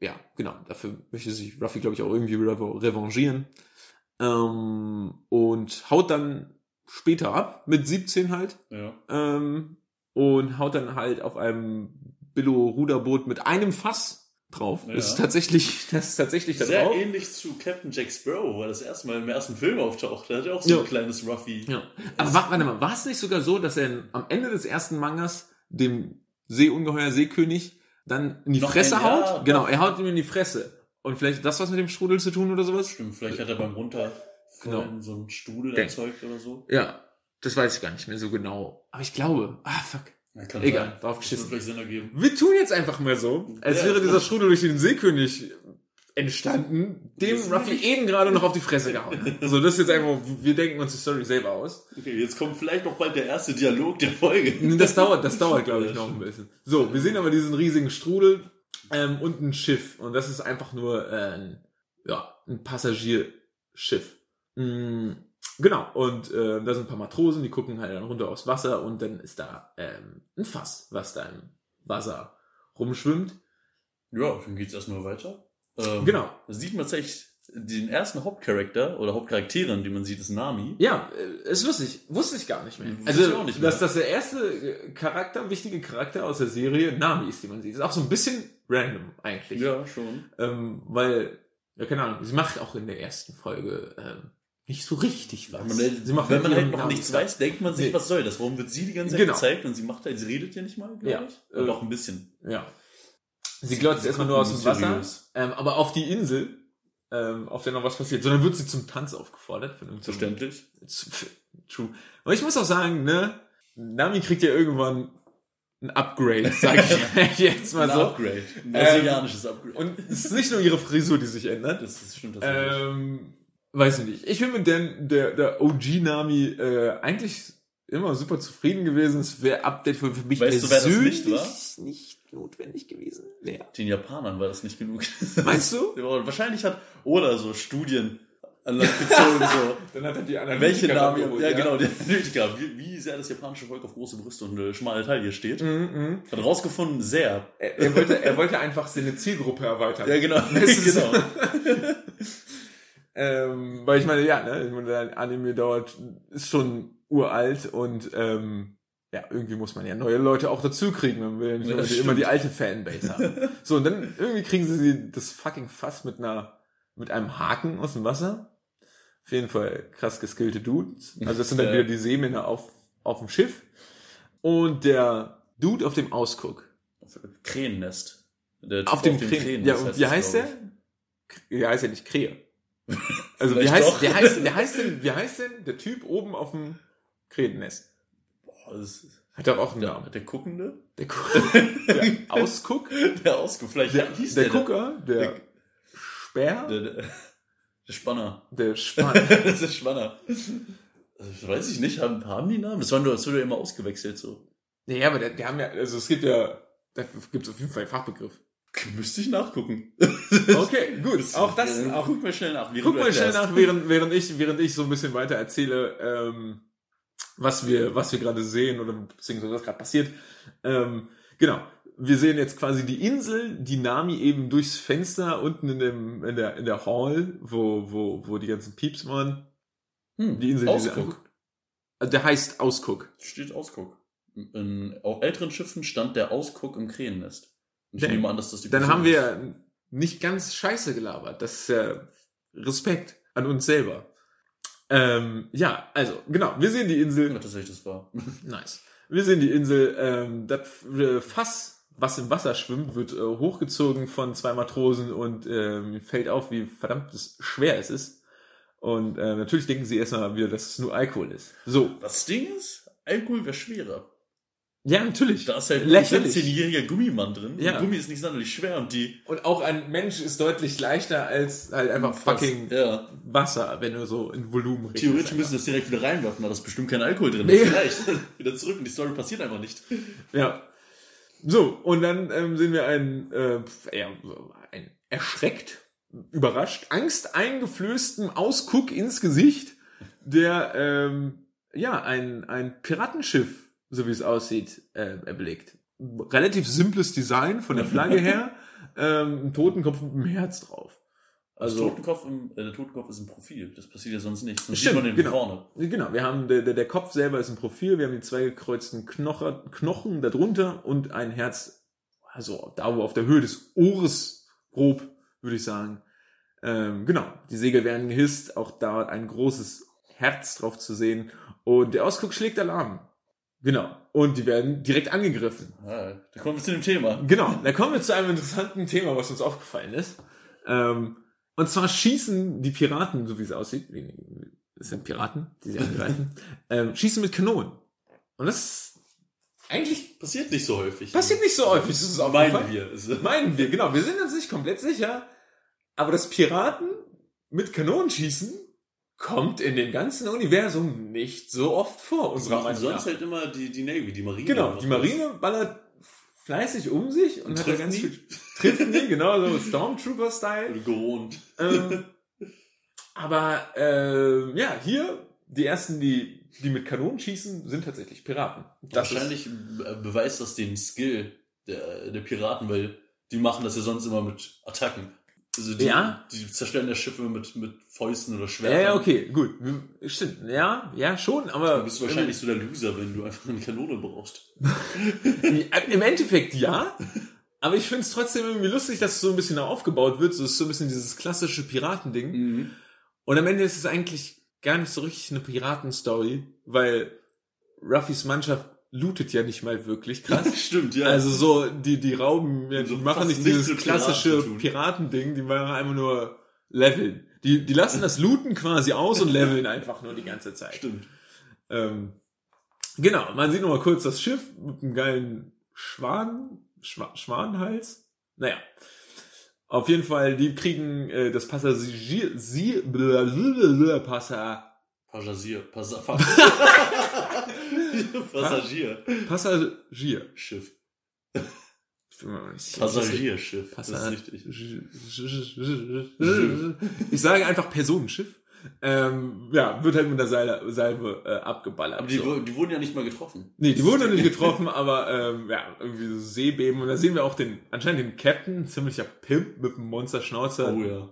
Ja, genau. Dafür möchte sich Ruffy, glaube ich, auch irgendwie rev- revanchieren. Ähm, und haut dann später ab, mit 17 halt. Ja. Ähm, und haut dann halt auf einem Billo-Ruderboot mit einem Fass drauf. Ja. Das ist tatsächlich, das ist tatsächlich da Sehr drauf. ähnlich zu Captain Jack Sparrow, wo er das erste Mal im ersten Film auftaucht. Da hat er auch so Ja. ein kleines Ruffy. Ja. Aber wa- warte mal, war es nicht sogar so, dass er am Ende des ersten Mangas dem Seeungeheuer Seekönig dann in die Noch Fresse haut? ja, genau, er haut ihm in die Fresse. Und vielleicht hat das was mit dem Strudel zu tun oder sowas? Stimmt, vielleicht hat er beim Runterfallen Genau. so einen Strudel Denk- erzeugt oder so. Ja, das weiß ich gar nicht mehr so genau. Aber ich glaube, ah fuck. Ja, Egal, sein. drauf geschissen. Wir tun jetzt einfach mal so, als Ja. wäre dieser Strudel durch den Seekönig entstanden, dem Ruffy eben gerade noch auf die Fresse gehauen hat. So, das ist jetzt einfach, wir denken uns die Story selber aus. Okay, jetzt kommt vielleicht noch bald der erste Dialog der Folge. Das dauert, das dauert, glaube ich, noch ein bisschen. So, wir sehen aber diesen riesigen Strudel ähm, und ein Schiff. Und das ist einfach nur äh, ein, ja, ein Passagierschiff. Mm, genau, und äh, da sind ein paar Matrosen, die gucken halt dann runter aufs Wasser und dann ist da ähm, ein Fass, was da im Wasser rumschwimmt. Ja, dann geht's erstmal weiter. Ähm, Genau. Da sieht man tatsächlich den ersten Hauptcharakter oder Hauptcharakterin, die man sieht, ist Nami. Ja, äh, ist lustig. Wusste ich gar nicht mehr. Wusste Also, ich auch nicht mehr. dass das der erste äh, Charakter, wichtige Charakter aus der Serie Nami ist, die man sieht. Ist auch so ein bisschen random eigentlich. Ja, schon. Ähm, weil, ja, keine Ahnung, sie macht auch in der ersten Folge ähm, nicht so richtig was. Wenn man, sie macht wenn man halt noch Namen nichts weiß, denkt man sich, Nee. was soll das? Warum wird sie die ganze Zeit Genau. gezeigt und sie macht halt, sie redet ja nicht mal, glaube Ja. ich. Und Äh, auch ein bisschen. Ja. Sie glotzt erstmal nur aus dem Wasser, ähm, aber auf die Insel, ähm, auf der noch was passiert. Sondern wird sie zum Tanz aufgefordert. Von Verständlich. True. Aber ich muss auch sagen, ne, Nami kriegt ja irgendwann ein Upgrade, sag ich jetzt mal Ein so. Upgrade. Ein brasilianisches Upgrade. Und es ist nicht nur ihre Frisur, die sich ändert. das ist, stimmt das Ähm, weiß ich nicht. Ich bin mit der, der, der OG-Nami äh, eigentlich immer super zufrieden gewesen. Es wäre Update für, für mich Weißt du, wer das persönlich nicht war? nicht notwendig gewesen. Wer? Den Japanern war das nicht genug. Meinst du? Ja, wahrscheinlich hat oder so Studien an Land gezogen, so. Dann hat er die anderen Welche Namen, ja, genau, der Analytiker, wie, wie sehr das japanische Volk auf große Brüste und eine schmale Taille steht. Mhm, mhm. Hat rausgefunden, sehr. Er, er, wollte, er wollte einfach seine Zielgruppe erweitern. Ja, genau. Genau. Ähm, weil ich meine, ja, ne, ich meine, der Anime dauert, ist schon uralt und ähm, ja, irgendwie muss man ja neue Leute auch dazu kriegen, wenn wir nicht Ja, immer, die, stimmt. immer die alte Fanbase haben. So, und dann irgendwie kriegen sie das fucking Fass mit einer, mit einem Haken aus dem Wasser. Auf jeden Fall krass geskillte Dudes. Also das sind dann wieder die Seemänner auf, auf dem Schiff. Und der Dude auf dem Ausguck. Krähennest. Typ Auf dem Krähen. Ja, und wie heißt der? Ja, heißt ja nicht Krähe. Also wie heißt, der heißt, der heißt denn, wie heißt denn der Typ oben auf dem Krähennest? ich. Boah, das ist, Hat doch auch einen der, Namen. der Guckende? Der, Gu- der Ausguck, Der Ausguck, vielleicht der, hieß der der, Gucker, der der- Speer, Der, der, der Spanner. der Spann. das ist Spanner. Also, weiß ich nicht, haben, haben die Namen? Das waren nur, das wurde ja immer ausgewechselt, so. Nee, aber der haben ja, also es gibt ja, da gibt es auf jeden Fall einen Fachbegriff. Müsste ich nachgucken. Okay, gut. Auch das, auch Guck mal schnell nach. während Guck mal schnell nach, während, während, ich, während ich so ein bisschen weiter erzähle, ähm, was wir, was wir gerade sehen oder beziehungsweise was gerade passiert. Ähm, genau. Wir sehen jetzt quasi die Insel, die Nami eben durchs Fenster unten in, dem, in, der, in der Hall, wo, wo, wo die ganzen Pieps waren. Hm, Die Insel, die sie Ausguck. anguckt. Also Der heißt Ausguck. Steht Ausguck. In auf älteren Schiffen stand der Ausguck im Krähennest. Ich Dann- nehme an, dass das die Dann Person haben ist. wir nicht ganz scheiße gelabert. Das ist ja Respekt an uns selber. Ähm, ja, also, genau. Wir sehen die Insel. Ja, tatsächlich, das war. Nice. Wir sehen die Insel. Ähm, das äh, Fass, was im Wasser schwimmt, wird äh, hochgezogen von zwei Matrosen und ähm, fällt auf, wie verdammt schwer es ist. Und äh, natürlich denken sie erstmal wieder, dass es nur Alkohol ist. So, Das Ding ist, Alkohol wäre schwerer. Ja, natürlich. Da ist halt ein Lächerlich. 17-jähriger Gummimann drin. Ja. Und Gummi ist nicht sonderlich schwer und die. Und auch ein Mensch ist deutlich leichter als halt einfach fucking Ja. Wasser, wenn du so in Volumen rechnest. Theoretisch müssen wir das direkt wieder reinwerfen, da ist bestimmt kein Alkohol drin. Nee. Vielleicht. wieder zurück und die Story passiert einfach nicht. Ja. So, und dann ähm, sehen wir einen, äh, ja, so ein erschreckt, überrascht, Angst eingeflößten Ausguck ins Gesicht, der ähm, ja ein, ein Piratenschiff, so wie es aussieht, äh, erblickt. Relativ simples Design von der Flagge her, ähm, ein Totenkopf mit einem Herz drauf. Also Totenkopf, im, äh, der Totenkopf ist ein Profil. Das passiert ja sonst nicht. Sonst Stimmt, sieht man den genau. vorne. Genau, wir haben der, der, der Kopf selber ist ein Profil, wir haben die zwei gekreuzten Knocher, Knochen darunter und ein Herz, also da wo auf der Höhe des Ohres grob, würde ich sagen. Ähm, genau, die Segel werden gehisst, auch da ein großes Herz drauf zu sehen und der Ausguck schlägt Alarm. Genau, und die werden direkt angegriffen. Ah, da kommen wir zu dem Thema. Genau, da kommen wir zu einem interessanten Thema, was uns aufgefallen ist. Ähm, und zwar schießen die Piraten, so wie es aussieht, es sind Piraten, die sie angreifen, ähm, schießen mit Kanonen. Und das eigentlich Passiert nicht so häufig. passiert nicht so häufig, das ist Meinen aufgefallen. wir. Also, Meinen wir, genau. Wir sind uns nicht komplett sicher. Aber das Piraten mit Kanonen schießen kommt in dem ganzen Universum nicht so oft vor, unserer Meinung sonst nach. halt immer die, die Navy, die Marine. Genau, die. Marine ballert fleißig um sich und, Und hat ganz nie. viel trifft nie, genau, so Stormtrooper-Style. Gewohnt. ähm, aber ähm, ja, hier die ersten, die die mit Kanonen schießen, sind tatsächlich Piraten. Das Wahrscheinlich äh, beweist das den Skill der, der Piraten, weil die machen das ja sonst immer mit Attacken. Also die, Ja. die zerstören ja Schiffe mit, mit Fäusten oder Schwertern. ja, ja, okay, gut, stimmt, ja, ja schon, aber Du bist wahrscheinlich so der Loser, wenn du einfach eine Kanone brauchst. Im Endeffekt ja. Aber ich finde es trotzdem irgendwie lustig, dass es so ein bisschen aufgebaut wird. So ist so ein bisschen dieses klassische Piratending. Mhm. Und am Ende ist es eigentlich gar nicht so richtig eine Piratenstory, weil Ruffys Mannschaft lootet ja nicht mal wirklich krass. Stimmt, ja. Also so, die, die rauben, ja, die So machen nicht dieses klassische. Piratending, die machen einfach nur leveln. Die, die lassen das Looten quasi aus und leveln einfach nur die ganze Zeit. Stimmt. Ähm, genau, man sieht noch mal kurz das Schiff mit einem geilen Schwan, Schwa, Schwanenhals. Naja. Auf jeden Fall, die kriegen äh, das Passagier, sie, blablabla, Passa, Passagier. Passa Passagier. Passagier. Schiff. Passagierschiff. Das ist Passa- richtig. Ich sage einfach Personenschiff. Ähm, ja, wird halt mit der Salbe, Salbe äh, abgeballert. Aber die, so. die wurden ja nicht mal getroffen. Nee, die wurden noch nicht getroffen, aber ähm, ja, irgendwie so Seebeben. Und da sehen wir auch den, anscheinend den Captain, ziemlicher Pimp mit einem Monsterschnauzer, Oh ja.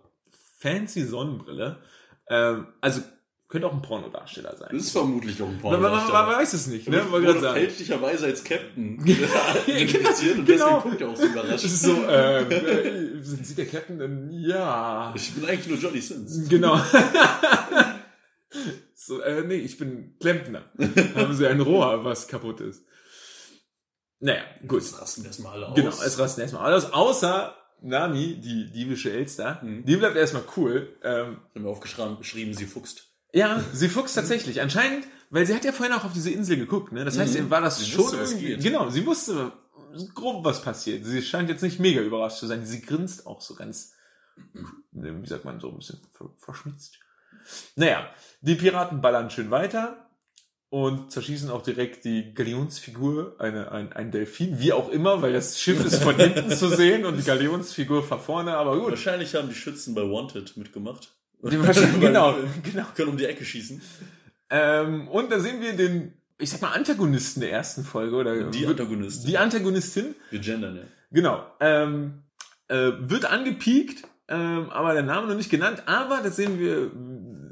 fancy Sonnenbrille. Ähm, also könnte auch ein Pornodarsteller sein. Das ist vermutlich auch ein Man, man, man, man weiß es nicht, ne? Wollte gerade sagen. fälschlicherweise als Captain identifiziert und Genau. deswegen guckt er auch so Das überrascht. ist so, ähm, äh, sind Sie der Captain? Ja. Ich bin eigentlich nur Johnny Sins. Genau. so, äh, nee, ich bin Klempner. Haben Sie ein Rohr, was kaputt ist? Naja, gut. Jetzt rasten wir erstmal alle aus. Genau, es rasten erstmal alles, außer Nami, die diebische Elster. Mhm. Die bleibt erstmal cool. Ähm, Ich habe mir aufgeschrieben, geschrieben, sie fuchst. Ja, sie fuchst tatsächlich. Anscheinend, weil sie hat ja vorhin auch auf diese Insel geguckt, ne? Das heißt, Mhm. war das Sie schon wusste, was irgendwie, genau, sie wusste grob, was passiert. Sie scheint jetzt nicht mega überrascht zu sein. Sie grinst auch so ganz, ne, wie sagt man, so ein bisschen ver- verschmitzt. Naja, die Piraten ballern schön weiter und zerschießen auch direkt die Galionsfigur, eine, ein, ein Delfin, wie auch immer, weil das Schiff ist von hinten zu sehen und die Galionsfigur von vorne, aber gut. Wahrscheinlich haben die Schützen bei Wanted mitgemacht. Die wahrscheinlich, genau, genau. Können um die Ecke schießen. Ähm, und da sehen wir den, ich sag mal, Antagonisten der ersten Folge, oder Die Antagonistin. die Antagonistin, Wir gendern, ja. genau, ähm, äh, wird angepiekt, ähm, aber der Name noch nicht genannt, aber das sehen wir,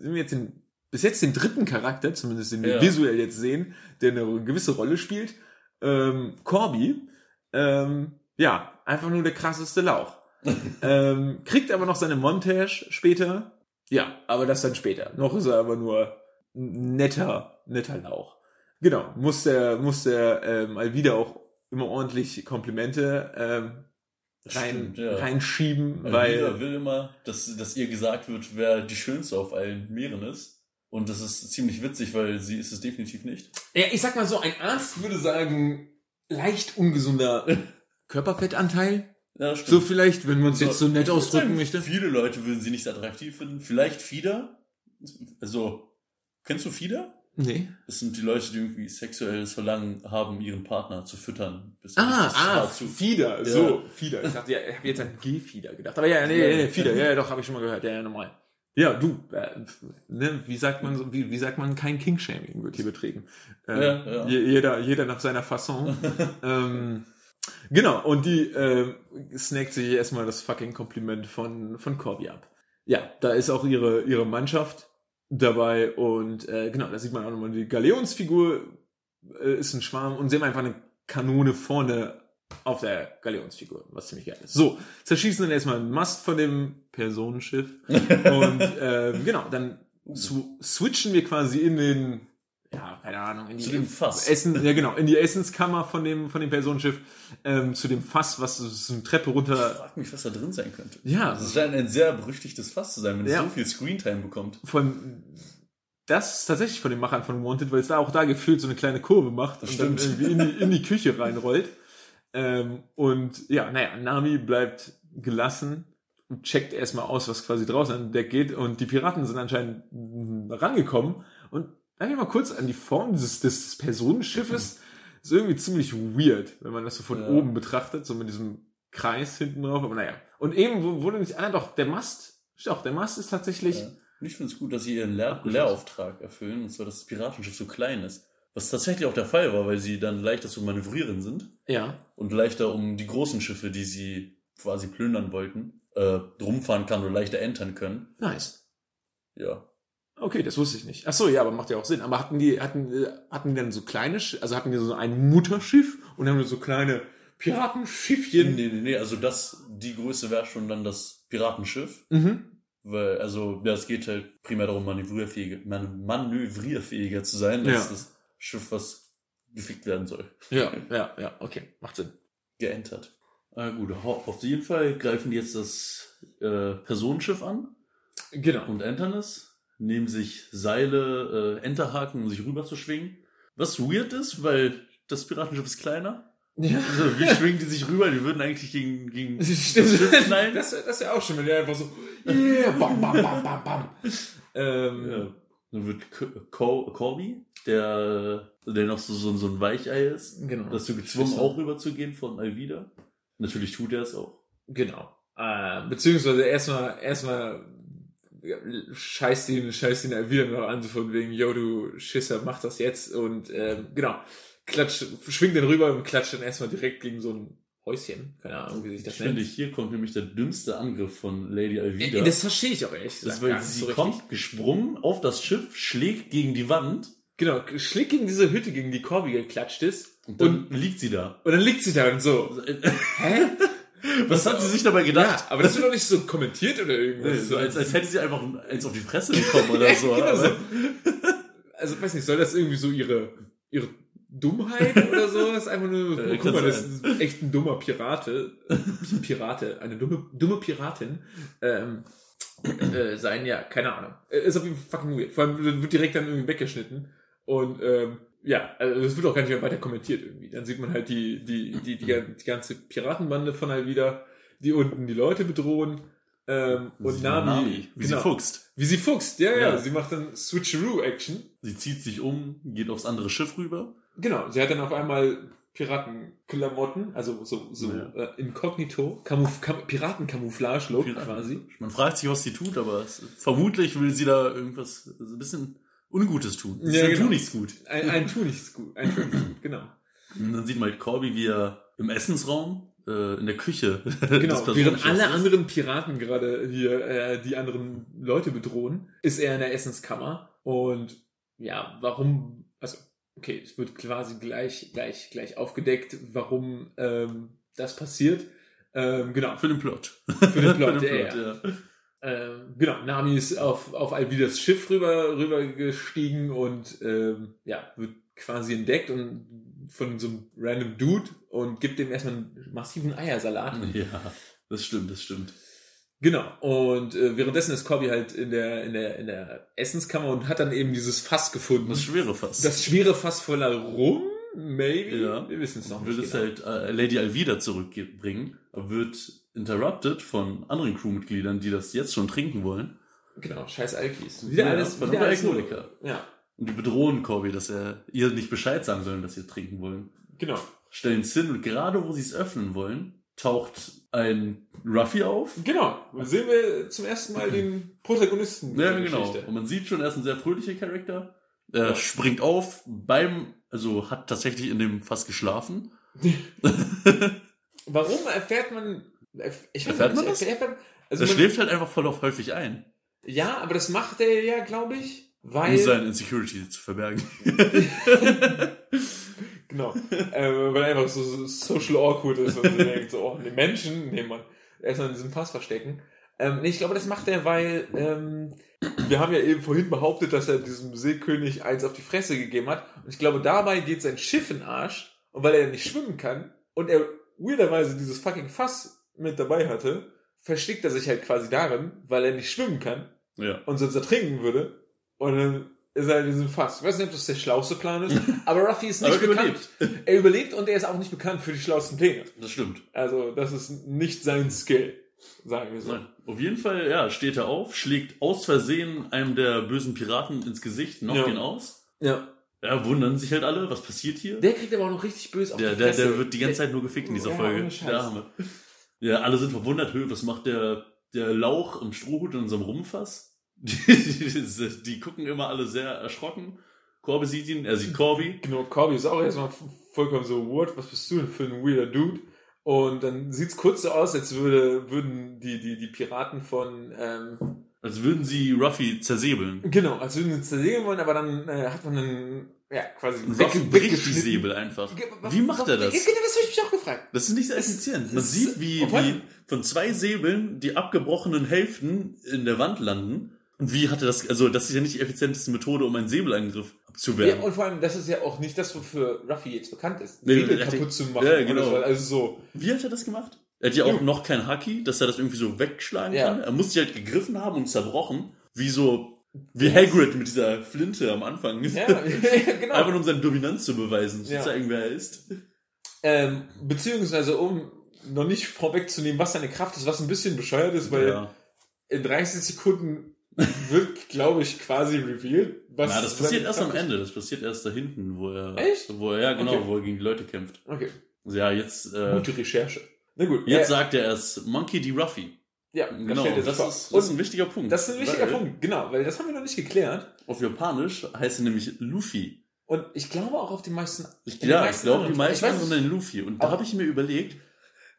sehen wir jetzt den, bis jetzt den dritten Charakter, zumindest den wir Ja. visuell jetzt sehen, der eine gewisse Rolle spielt, ähm, Corby, ähm, ja, einfach nur der krasseste Lauch. ähm, kriegt aber noch seine Montage später. Ja, aber das dann später. Noch ist er aber nur netter, netter Lauch. Genau, muss der, muss der ähm, mal wieder auch immer ordentlich Komplimente ähm, rein, Stimmt, ja. reinschieben, Weil weil will immer, dass, dass ihr gesagt wird, wer die Schönste auf allen Meeren ist. Und das ist ziemlich witzig, weil sie ist es definitiv nicht. ja, ich sag mal so, ein Arzt würde sagen, leicht ungesunder Körperfettanteil. Ja. So vielleicht, wenn man es jetzt so nett ausdrücken sagen, möchte. Viele Leute würden sie nicht attraktiv finden. Vielleicht Fieder. Also, kennst du Fieder? Nee. Das sind die Leute, die irgendwie sexuelles Verlangen haben, ihren Partner zu füttern. Ah, ah, dazu. Fieder, Ja. so, Fieder. Ich dachte, ja, ich habe jetzt an G-Fieder gedacht. Aber ja, nee, nee, nee, Fieder, ja, ja, doch, habe ich schon mal gehört, ja, ja, normal. Ja, du, äh, ne, wie sagt man so, wie, wie sagt man, kein King-Shaming wird hier betrieben. Äh, Ja, ja. je- Jeder, jeder nach seiner Fasson. ähm, genau, und die äh, snackt sich erstmal das fucking Kompliment von, von Corby ab. Ja, da ist auch ihre, ihre Mannschaft dabei und äh, genau, da sieht man auch nochmal die Galeonsfigur äh, ist ein Schwarm und sie haben einfach eine Kanone vorne auf der Galeonsfigur, was ziemlich geil ist. So, zerschießen dann erstmal einen Mast von dem Personenschiff und ähm, genau, dann sw switchen wir quasi in den, ja, keine Ahnung, in die Zu dem Fass. Essen, ja genau, in die Essenskammer von dem, von dem Personenschiff, ähm, zu dem Fass, was so eine Treppe Ich runter, frag mich, was da drin sein könnte. ja, Das scheint ein sehr berüchtigtes Fass zu sein, wenn es Ja. so viel Screentime bekommt. von das ist tatsächlich von den Machern von Wanted, weil es da auch da gefühlt so eine kleine Kurve macht Das und dann stimmt. irgendwie in die, in die Küche reinrollt. Ähm, und ja, naja, Nami bleibt gelassen und checkt erstmal aus, was quasi draußen an Deck geht. Und die Piraten sind anscheinend mm, rangekommen. Und einfach mal kurz an die Form dieses, des Personenschiffes. Ist irgendwie ziemlich weird, wenn man das so von Ja. oben betrachtet, so mit diesem Kreis hinten drauf. Aber naja. Und eben wurde nicht, ah, doch, der Mast, doch, der Mast ist tatsächlich, Ja. Ich finde es gut, dass sie ihren Lehr Abgeschlossen. Lehrauftrag erfüllen, und zwar, dass das Piratenschiff so klein ist. Was tatsächlich auch der Fall war, weil sie dann leichter zu manövrieren sind ja, und leichter um die großen Schiffe, die sie quasi plündern wollten, äh, rumfahren kann oder leichter entern können. nice. Ja. Okay, das wusste ich nicht. Ach so, ja, aber macht ja auch Sinn. Aber hatten die, hatten, äh, hatten die dann so kleine, Sch- also hatten die so ein Mutterschiff und haben so kleine Piratenschiffchen? Nee, nee, nee, also das, die Größe wäre schon dann das Piratenschiff. Mhm. Weil, also, ja, es geht halt primär darum, manövrierfähiger, man, manövrierfähiger zu sein, als Ja. das Schiff, was gefickt werden soll. Ja, ja, ja, okay, macht Sinn. geentert. Ah, gut, auf jeden Fall greifen die jetzt das äh, Personenschiff an Genau. und entern es, nehmen sich Seile, äh, Enterhaken, um sich rüber zu schwingen. Was weird ist, weil das Piratenschiff ist kleiner. Ja. Also, wie schwingen die sich rüber? Die würden eigentlich gegen, gegen Das. Schiff knallen. Das, das ist ja auch schon, wenn der einfach so, yeah, bam, bam, bam, bam, bam. Ähm, Ja. Dann wird Corby, der, der noch so, so, so ein Weichei ist, Genau. dass du gezwungen, auch rüberzugehen von Alvida. Natürlich tut er es auch. Genau. Äh, beziehungsweise erstmal, erstmal scheißt ihn, scheißt ihn wieder noch an, so von wegen, yo, du Schisser, mach das jetzt und ähm, genau, klatscht, schwingt den rüber und klatscht dann erstmal direkt gegen so ein Häuschen. Keine Ahnung, wie sich das Ich finde, nennt. hier kommt nämlich der dümmste Angriff von Lady Alvida. Das verstehe ich auch ehrlich Das gesagt weil sie so richtig. kommt gesprungen auf das Schiff, schlägt gegen die Wand Genau, schlägt gegen diese Hütte, gegen die Corby geklatscht ist und dann liegt sie da. und dann liegt sie da und so. Hä? Was hat sie sich dabei gedacht? Ja, aber das wird doch nicht so kommentiert oder irgendwas. so, als, als hätte sie einfach eins auf die Fresse bekommen oder so. genau so. Also, weiß nicht, soll das irgendwie so ihre, ihre Dummheit oder so? Das ist einfach nur, Äh, guck mal, das ist echt ein dummer Pirate. Pirate, eine dumme, dumme Piratin. Ähm, äh, sein, ja, keine Ahnung. Äh, Ist auf jeden Fall fucking weird. Vor allem wird direkt dann irgendwie weggeschnitten. Und, ähm, ja, also das wird auch gar nicht mehr weiter kommentiert irgendwie. Dann sieht man halt die, die, die, die, die ganze Piratenbande von halt wieder, die unten die Leute bedrohen. Ähm, und Sie- Nami, wie genau. sie fuchst. Wie sie fuchst, ja, ja, Ja. Sie macht dann Switcheroo-Action. Sie zieht sich um, geht aufs andere Schiff rüber. Genau, sie hat dann auf einmal Piratenklamotten, also so, so Ja. äh, inkognito, Kamuf Kam Piratencamouflage-Look quasi. Man fragt sich, was sie tut, aber es, vermutlich will sie da irgendwas, so ein bisschen Ungutes tun. Sie Ja, tut genau. nichts gut. Ein, ein Tu nichts gut, ein Tu nichts gut, genau. Und dann sieht man halt Corby, wie er im Essensraum, äh, in der Küche. Genau, während alle anderen Piraten gerade hier äh, die anderen Leute bedrohen, ist er in der Essenskammer und ja, warum, also okay, es wird quasi gleich, gleich, gleich aufgedeckt, warum ähm, das passiert. Ähm, genau, Für den Plot. für den Plot, ja, ja. Ähm, genau, Nami ist auf, auf Alvidas Schiff rüber, rüber gestiegen und ähm, ja, wird quasi entdeckt und von so einem random Dude und gibt dem erstmal einen massiven Eiersalat. Ja, das stimmt, das stimmt. Genau. Und äh, währenddessen ist Corby halt in der, in der, in der Essenskammer und hat dann eben dieses Fass gefunden. Das schwere Fass. das schwere Fass voller Rum, maybe. Ja. Wir wissen es noch Wird nicht. es genau. halt äh, Lady Alvida zurückbringen, wird interrupted von anderen Crewmitgliedern, die das jetzt schon trinken wollen. Genau, scheiß Alkis. Wieder Ja, alles, wieder der alles nur- Alkoholiker. Ja, Und die bedrohen Corby, dass er ihr nicht Bescheid sagen sollen, dass sie trinken wollen. genau. Stellen es hin und gerade wo sie es öffnen wollen, taucht ein Ruffy auf. Genau. Sehen wir zum ersten Mal den Protagonisten Ja, genau. Geschichte. Und man sieht schon, er ist ein sehr fröhlicher Charakter. Er Ja. springt auf beim, also hat tatsächlich in dem Fass geschlafen. Warum erfährt man. Ich weiß Erfährt man nicht, das? erfährt man, also er man, schläft halt einfach voll auf häufig ein, Ja, aber das macht er ja, glaube ich, weil. um seine Insecurity zu verbergen. Genau. äh, weil er einfach so, so social awkward ist und denkt, so, oh, die Menschen, nee, man, erstmal in diesem Pass verstecken. Ähm, nee, ich glaube, das macht er, weil ähm, wir haben ja eben vorhin behauptet, dass er diesem Seekönig eins auf die Fresse gegeben hat. Und ich glaube, dabei geht sein Schiff in den Arsch. Und weil er nicht schwimmen kann und er weirderweise dieses fucking Fass mit dabei hatte, versteckt er sich halt quasi darin, weil er nicht schwimmen kann ja. und sonst ertrinken würde. Und dann ist er in diesem Fass. Ich weiß nicht, ob das der schlauste Plan ist, aber Ruffy ist nicht bekannt. Er überlebt und er ist auch nicht bekannt für die schlauesten Pläne. Das stimmt. Also, das ist nicht sein Skill, sagen wir so. Nein. Auf jeden Fall, ja, steht er auf, schlägt aus Versehen einem der bösen Piraten ins Gesicht, knockt Ja. ihn aus. Ja. Ja, wundern sich halt alle, was passiert hier? Der kriegt aber auch noch richtig böse auf Der, die der, Fresse. der wird die ganze Zeit nur gefickt in dieser Ja, Folge. Der Arme. Ja, alle sind verwundert, Hö, was macht der, der Lauch im Strohhut in unserem Rumfass? Die, die, die gucken immer alle sehr erschrocken. Corby sieht ihn, er sieht Corby. Genau, Corby ist auch erstmal vollkommen so, what, was bist du denn für ein weirder Dude? Und dann sieht's kurz so aus, als würde, würden die, die, die Piraten von, ähm, Als würden sie Ruffy zersäbeln. genau, als würden sie zerlegen wollen, aber dann äh, hat man einen, ja, quasi Ruffy bricht die. Säbel einfach. Wie macht er das? Genau, das habe ich mich auch gefragt. Das ist nicht sehr Es- effizient. Man es- sieht, wie, wie von zwei Säbeln die abgebrochenen Hälften in der Wand landen. Wie hat er das, also das ist ja nicht die effizienteste Methode, um einen Säbelangriff Ja, abzuwehren. und vor allem, das ist ja auch nicht das, wofür Ruffy jetzt bekannt ist. Nee, Säbel kaputt zu machen. Ja, genau. so. Also so. Wie hat er das gemacht? Er hat ja auch noch kein Haki, dass er das irgendwie so wegschlagen Ja. kann. Er muss sich halt gegriffen haben und zerbrochen. Wie so, wie Hagrid mit dieser Flinte am Anfang. Ja, genau. Einfach nur um seine Dominanz zu beweisen, zu Ja. zeigen, wer er ist. Ähm, beziehungsweise, um noch nicht vorwegzunehmen, was seine Kraft ist, was ein bisschen bescheuert ist, weil ja. in 30 Sekunden wird, glaube ich, quasi revealed, was Na, das passiert erst am. Ende. Das passiert erst da hinten, wo er, Echt? wo er, ja genau, Okay. wo er gegen die Leute kämpft. Okay, Also ja, jetzt, äh, gute Recherche. Na gut, jetzt äh, sagt er es Monkey D. Ruffy. ja, Genau, das vor. ist, das ist ein wichtiger Punkt. das ist ein wichtiger weil Punkt, genau, weil das haben wir noch nicht geklärt. Auf Japanisch heißt er nämlich Luffy. Und ich glaube auch auf die meisten. Ich, ja, ich glaube, die meisten anderen Luffy. Und da habe ich mir überlegt,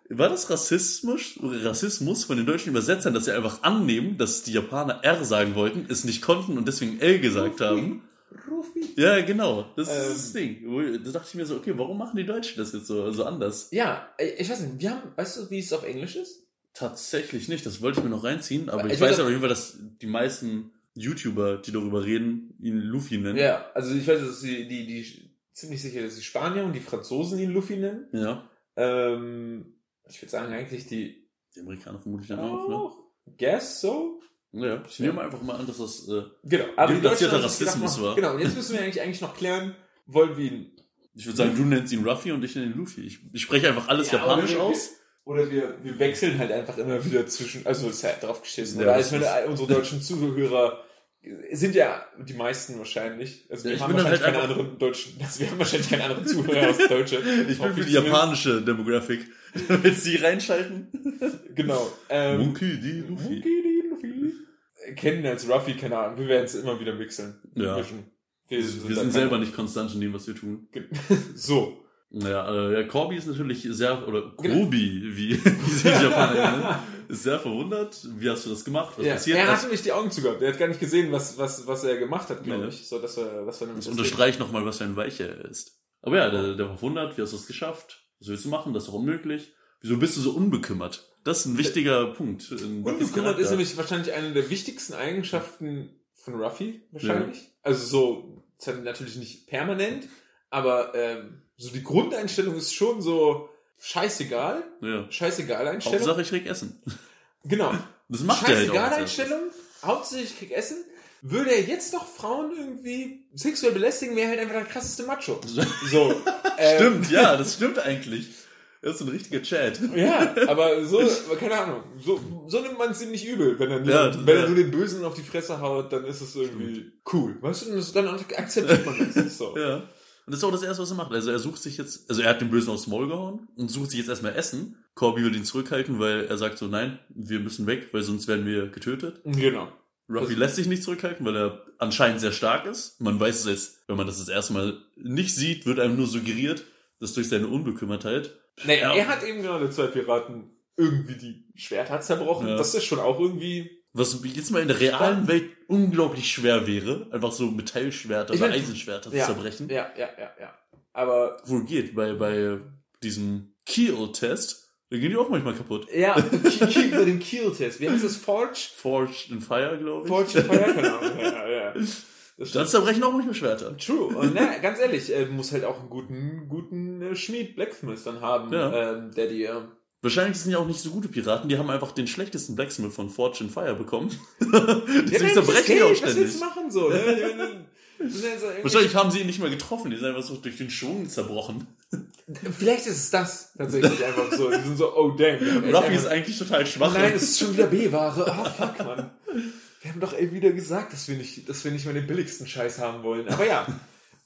war das Rassismus, Rassismus von den deutschen Übersetzern, dass sie einfach annehmen, dass die Japaner R sagen wollten, es nicht konnten und deswegen L gesagt haben? Ruffy. Ja, genau. Das Ähm. ist das Ding. Wo- Da dachte ich mir so, okay, warum machen die Deutschen das jetzt so, so anders? Ja, äh, ich weiß nicht, wir haben, weißt du, wie es auf Englisch ist? Tatsächlich nicht. Das wollte ich mir noch reinziehen, aber Ich ich, weiß auf jeden Fall, dass die meisten YouTuber, die darüber reden, ihn Luffy nennen. Ja, also ich weiß, dass die, die, die ziemlich sicher, dass die Spanier und die Franzosen ihn Luffy nennen. Ja. Ähm, ich würde sagen, eigentlich die. Die Amerikaner vermutlich dann auch, ne? Oh, guess so. Ja, ich nehme einfach mal an, dass das äh, Genau. Aber gedacht, Rassismus war. Genau, und jetzt müssen wir eigentlich, eigentlich noch klären, wollen wir ihn. Ich würde sagen, du nennst ihn Ruffy und ich nenne ihn Luffy. Ich, ich spreche einfach alles Ja, japanisch wir- aus. Oder wir, wir wechseln halt einfach immer wieder zwischen, also ist halt drauf geschissen. Ja, oder meine, unsere deutschen Zuhörer sind ja die meisten wahrscheinlich. Also wir Ja, haben wahrscheinlich halt keine anderen deutschen, also wir haben wahrscheinlich keine anderen Zuhörer als Deutsche. Ich bin für die japanische Demographic. Willst du die reinschalten? Genau. Ähm, Monkey D. Luffy. Monkey D. Luffy. Kennen als Ruffy, keine Ahnung. Wir werden es immer wieder mixeln. Ja. Mischen. Wir, sind keine- selber nicht konstant in dem, was wir tun. So. Naja, äh, ja, Corby ist natürlich sehr, oder Genau. Kobi, wie, wie sie die Japaner nennen, ist sehr verwundert. Wie hast du das gemacht? Was Ja. passiert? Er hat nämlich die Augen zugehabt. Er hat gar nicht gesehen, was, was, was er gemacht hat, glaube Nee. ich. So, das war, das war nämlich das unterstreicht nochmal, was für ein Weicher er ist. Aber ja, der, der war verwundert. Wie hast du das geschafft? Was willst du machen? Das ist doch unmöglich. Wieso bist du so unbekümmert? Das ist ein wichtiger Punkt. Ding. Ruffys Unbekümmert ist nämlich wahrscheinlich eine der wichtigsten Eigenschaften von Ruffy, wahrscheinlich. Also so, natürlich nicht permanent, aber ähm, so die Grundeinstellung ist schon so scheißegal. Ja. Scheißegal Einstellung. Hauptsache, ich krieg Essen. Genau. Das macht er halt. Scheißegal als Einstellung, hauptsächlich ich krieg Essen. Würde er jetzt noch Frauen irgendwie sexuell belästigen, wäre halt einfach der krasseste Macho. So. Ähm, Stimmt, ja, das stimmt eigentlich. Das ist ein richtiger Chat. Ja, aber so, keine Ahnung, so, so nimmt man es ihm nicht übel. Wenn er, Ja, wenn ja. er nur den Bösen auf die Fresse haut, dann ist es irgendwie cool. Weißt du, das, dann akzeptiert man das. das. ist So. Ja. Und das ist auch das Erste, was er macht. Also er sucht sich jetzt, also er hat den Bösen aufs Maul gehauen und sucht sich jetzt erstmal Essen. Corby will ihn zurückhalten, weil er sagt so, nein, wir müssen weg, weil sonst werden wir getötet. Genau. Ruffy lässt sich nicht zurückhalten, weil er anscheinend sehr stark ist. Man weiß es jetzt, wenn man das das erste Mal nicht sieht, wird einem nur suggeriert, dass durch seine Unbekümmertheit. Nee, Ja. er hat eben gerade zwei Piraten irgendwie die Schwerter zerbrochen. Ja. Das ist schon auch irgendwie. Was jetzt mal in der realen Welt unglaublich schwer wäre, einfach so Metallschwerter Ich oder Eisenschwerter Ja, zu zerbrechen. ja, ja, ja, ja. Aber Wohl geht, bei, bei diesem Kiel-Test, da gehen die auch manchmal kaputt. ja, bei dem Kiel-Test. Wie heißt das? Forge? Forged in Fire, glaube ich. Forge in Fire, keine Ahnung. Ja, ja. Das Dann zerbrechen auch manchmal Schwerter. True. Und na, ganz ehrlich, äh, muss halt auch einen guten, guten äh, Schmied Blacksmith dann haben, Ja. ähm, der dir. Wahrscheinlich sind ja auch nicht so gute Piraten, die haben einfach den schlechtesten Blacksmith von Forge in Fire bekommen. Ja, Deswegen nein, zerbrechen die auch Geld, Was willst ständig. du machen so? Ne? Ja, ja Wahrscheinlich haben sie ihn nicht mal getroffen, die sind einfach so durch den Schwung zerbrochen. Vielleicht ist es das tatsächlich einfach so. Die sind so, oh damn. Ruffy ist eigentlich total schwach. Nein, es ist schon wieder B-Ware. Ah, fuck, Mann. Wir haben doch ey wieder gesagt, dass wir nicht, dass wir nicht mal den billigsten Scheiß haben wollen. Aber ja.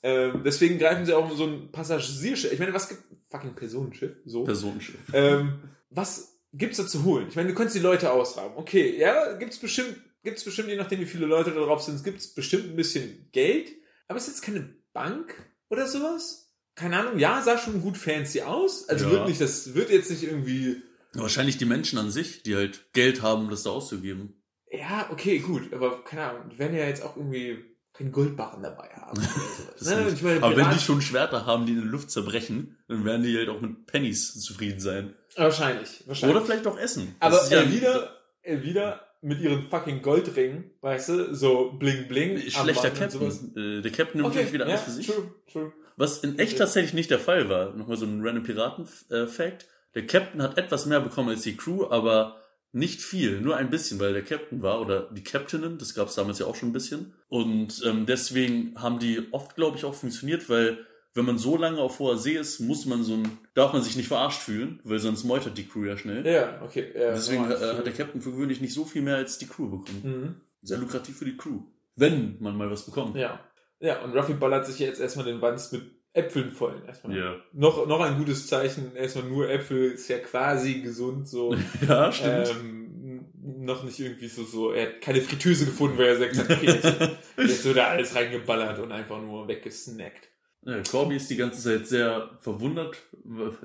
Ähm, deswegen greifen sie auch so ein Passagierschiff. Ich meine, was gibt. Fucking Personenschiff. So. Personenschiff. ähm, was gibt's da zu holen? Ich meine, du könntest die Leute ausraben. Okay, ja, gibt's bestimmt, gibt's bestimmt, je nachdem wie viele Leute da drauf sind, gibt's bestimmt ein bisschen Geld. Aber ist jetzt keine Bank oder sowas? Keine Ahnung, ja, sah schon gut fancy aus. Also Ja. wird nicht, das wird jetzt nicht irgendwie. Wahrscheinlich die Menschen an sich, die halt Geld haben, um das da auszugeben. Ja, okay, gut, aber keine Ahnung, die werden ja jetzt auch irgendwie keinen Goldbarren dabei haben. Sowas, ne? ich meine, Aber wenn die schon Schwerter haben, die in der Luft zerbrechen, dann werden die halt auch mit Pennies zufrieden sein. wahrscheinlich, wahrscheinlich. Oder vielleicht auch essen. aber ja Elvira, Elvira mit ihren fucking Goldringen, weißt du, so bling bling. schlechter und sowas. Captain. Äh, Der Captain nimmt Okay, wirklich wieder ja, alles für sich. true, true. Was in echt tatsächlich nicht der Fall war. Nochmal so ein random Piraten-Fact. Der Captain hat etwas mehr bekommen als die Crew, aber nicht viel, nur ein bisschen, weil der Captain war oder die Captainin, das gab es damals ja auch schon ein bisschen. Und ähm, deswegen haben die oft, glaube ich, auch funktioniert, weil wenn man so lange auf hoher See ist, muss man so ein, darf man sich nicht verarscht fühlen, weil sonst meutert die Crew ja schnell. Ja, okay. Ja, Deswegen normal. äh, hat der Captain für gewöhnlich nicht so viel mehr als die Crew bekommen. Mhm. Sehr lukrativ für die Crew. Wenn man mal was bekommt. Ja. Ja, und Ruffy ballert sich jetzt erstmal den Wanz mit Äpfeln voll. Erstmal. Ja, Noch, noch ein gutes Zeichen, erstmal nur Äpfel, ist ja quasi gesund, so. ja stimmt. ähm, noch nicht irgendwie so, so, er hat keine Fritteuse gefunden, weil er sagt, okay, jetzt, jetzt wird er alles reingeballert und einfach nur weggesnackt. Ja, Corby ist die ganze Zeit sehr verwundert.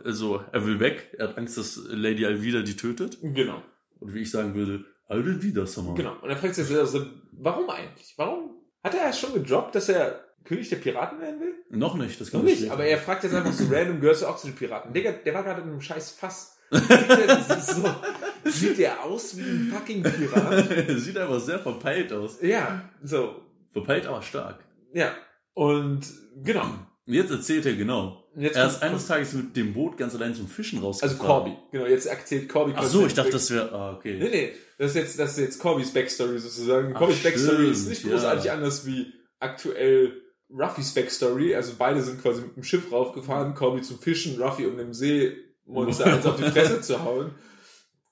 Also, er will weg. Er hat Angst, dass Lady Alvida die tötet. Genau, Und wie ich sagen würde, Alvida, Summer. genau. Und er fragt sich also, warum eigentlich? Warum? Hat er erst schon gedroppt, dass er König der Piraten werden will? Noch nicht, das Noch kann ich nicht, aber er fragt jetzt einfach so random, gehörst du auch zu den Piraten? Digga, der war gerade in einem scheiß Fass. So, sieht der aus wie ein fucking Pirat? Sieht einfach sehr verpeilt aus. Ja, so, Verpeilt, aber stark. ja. Und genau. Und jetzt erzählt er genau. Jetzt Er ist eines Tages mit dem Boot ganz allein zum Fischen Also rausgefahren. Corby. Genau, jetzt erzählt Corby. Ach so, ich dachte, das wäre, ah, Nee, okay. nee, das ist jetzt, das ist jetzt Corbys Backstory sozusagen. Corbys Backstory ist nicht ja. großartig anders wie aktuell Ruffys Backstory. Also beide sind quasi mit dem Schiff raufgefahren. Corby zum Fischen, Ruffy um dem Seemonster eins auf die Fresse zu hauen.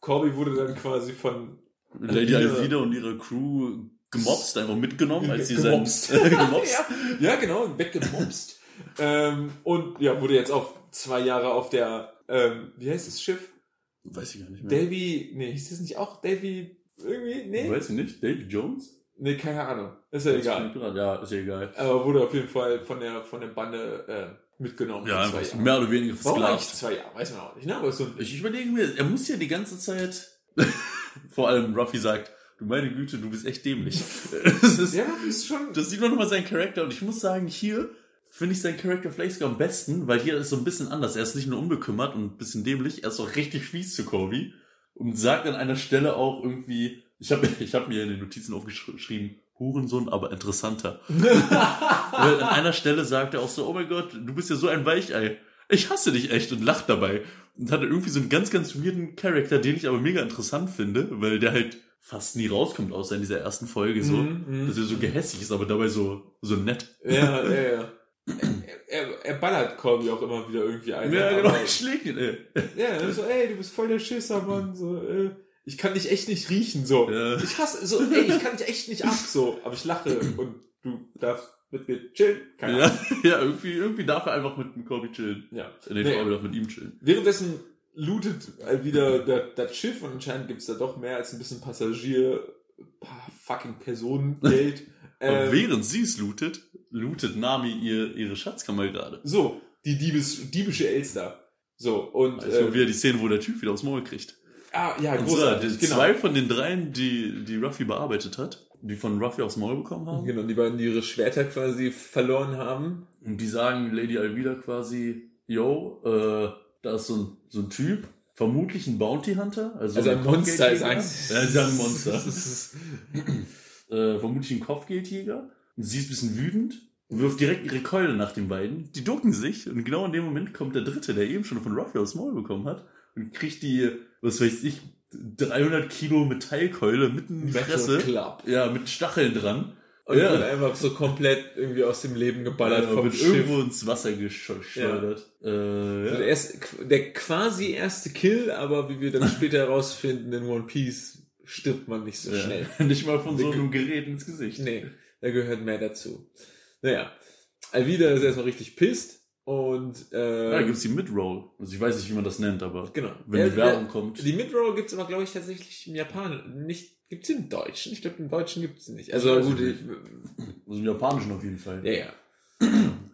Corby wurde dann quasi von Lady Alvida- und ihre Crew gemobst, einfach mitgenommen, als sie sein, gemobst. gemobst. ja, ja, genau, weggemobst. ähm, und ja, wurde jetzt auf zwei Jahre auf der, ähm, wie heißt das Schiff? Weiß ich gar nicht mehr. Davy, nee, hieß das nicht auch Davy irgendwie? Nee? Weiß ich nicht. Davy Jones? Nee, keine Ahnung. Ist ja egal. Ja, ist ja egal. Aber wurde auf jeden Fall von der, von der Bande äh, mitgenommen. Ja, zwei Jahre. mehr oder weniger Warum versklavt. zwei Jahre? Weiß man auch nicht, ne? Aber so Ich überlege mir, er muss ja die ganze Zeit, vor allem Ruffy sagt, du meine Güte, du bist echt dämlich. das, ist, ja, das ist schon. das sieht man nochmal seinen Charakter und ich muss sagen, hier finde ich seinen Charakter vielleicht sogar am besten, weil hier ist so ein bisschen anders. Er ist nicht nur unbekümmert und ein bisschen dämlich, er ist auch richtig fies zu Kobe und sagt an einer Stelle auch irgendwie, ich habe ich hab mir in den Notizen aufgeschrieben, Hurensohn, aber interessanter. Weil an einer Stelle sagt er auch so, oh mein Gott, du bist ja so ein Weichei. Ich hasse dich echt und lacht dabei. Und hat irgendwie so einen ganz, ganz weirden Charakter, den ich aber mega interessant finde, weil der halt fast nie rauskommt, außer in dieser ersten Folge so. Mhm, mhm. Dass er so gehässig ist, aber dabei so, so nett. ja, ja, ja. Er, er, er ballert Corby auch immer wieder irgendwie ein. Ja, genau, Aber- ich schläg ihn, ey. Ja, so, ey, du bist voll der Schisser, Mann. So, äh, ich kann dich echt nicht riechen, so. Ja. Ich hasse, so, ey, ich kann dich echt nicht ab, so. Aber ich lache und du darfst mit mir chillen. Keine Ja, Ahnung. ja irgendwie, irgendwie darf er einfach mit dem Corby chillen. Ja. Nee, Nee. Corby darf mit ihm chillen. Währenddessen lootet wieder das, Schiff und anscheinend gibt's da doch mehr als ein bisschen Passagier, paar fucking Personengeld. Ähm, während sie es lootet, lootet Nami ihr, ihre Schatzkammer gerade. so, die Diebes, diebische Elster. So, und, Also äh, wieder die Szene, wo der Typ wieder aufs Maul kriegt. Ah, ja, Und zwar, großartig, die genau. zwei von den dreien, die, die Ruffy bearbeitet hat, die von Ruffy aufs Maul bekommen haben. Genau, die beiden, die ihre Schwerter quasi verloren haben. Und die sagen Lady Alvida quasi, yo, äh, da ist so ein, so ein Typ, vermutlich ein Bounty Hunter. Also, Also ein Monster ist eins. Ja, sagen ein Monster. Ist- äh, vermutlich ein Kopfgeldjäger. Und sie ist ein bisschen wütend, wirft direkt ihre Keule nach den beiden. Die ducken sich und genau in dem Moment kommt der Dritte, der eben schon von Ruffy aufs Maul bekommen hat und kriegt die, was weiß ich, 300 Kilo Metallkeule mitten in die Fresse. Ja, mit Stacheln dran. Und Ja. wird einfach so komplett irgendwie aus dem Leben geballert Ja, vom wird Schiff. irgendwo ins Wasser geschleudert. Äh, Also ja. der, erste, der quasi erste Kill, aber wie wir dann später herausfinden, in One Piece stirbt man nicht so Ja. schnell. Nicht mal von so einem Gerät ins Gesicht. Nee, da gehört mehr dazu. Naja, Alvida ist erstmal richtig pisst und äh, Ja, da gibt's die Midroll. Also ich weiß nicht, wie man das nennt, aber genau. wenn Der- die Werbung kommt. Der, die Midroll gibt's aber, glaube ich, tatsächlich im Japan. Nicht, gibt's sie im Deutschen? Ich glaube, im Deutschen gibt's sie nicht. Also gut, ich Also im Japanischen auf jeden Fall. ja, ja.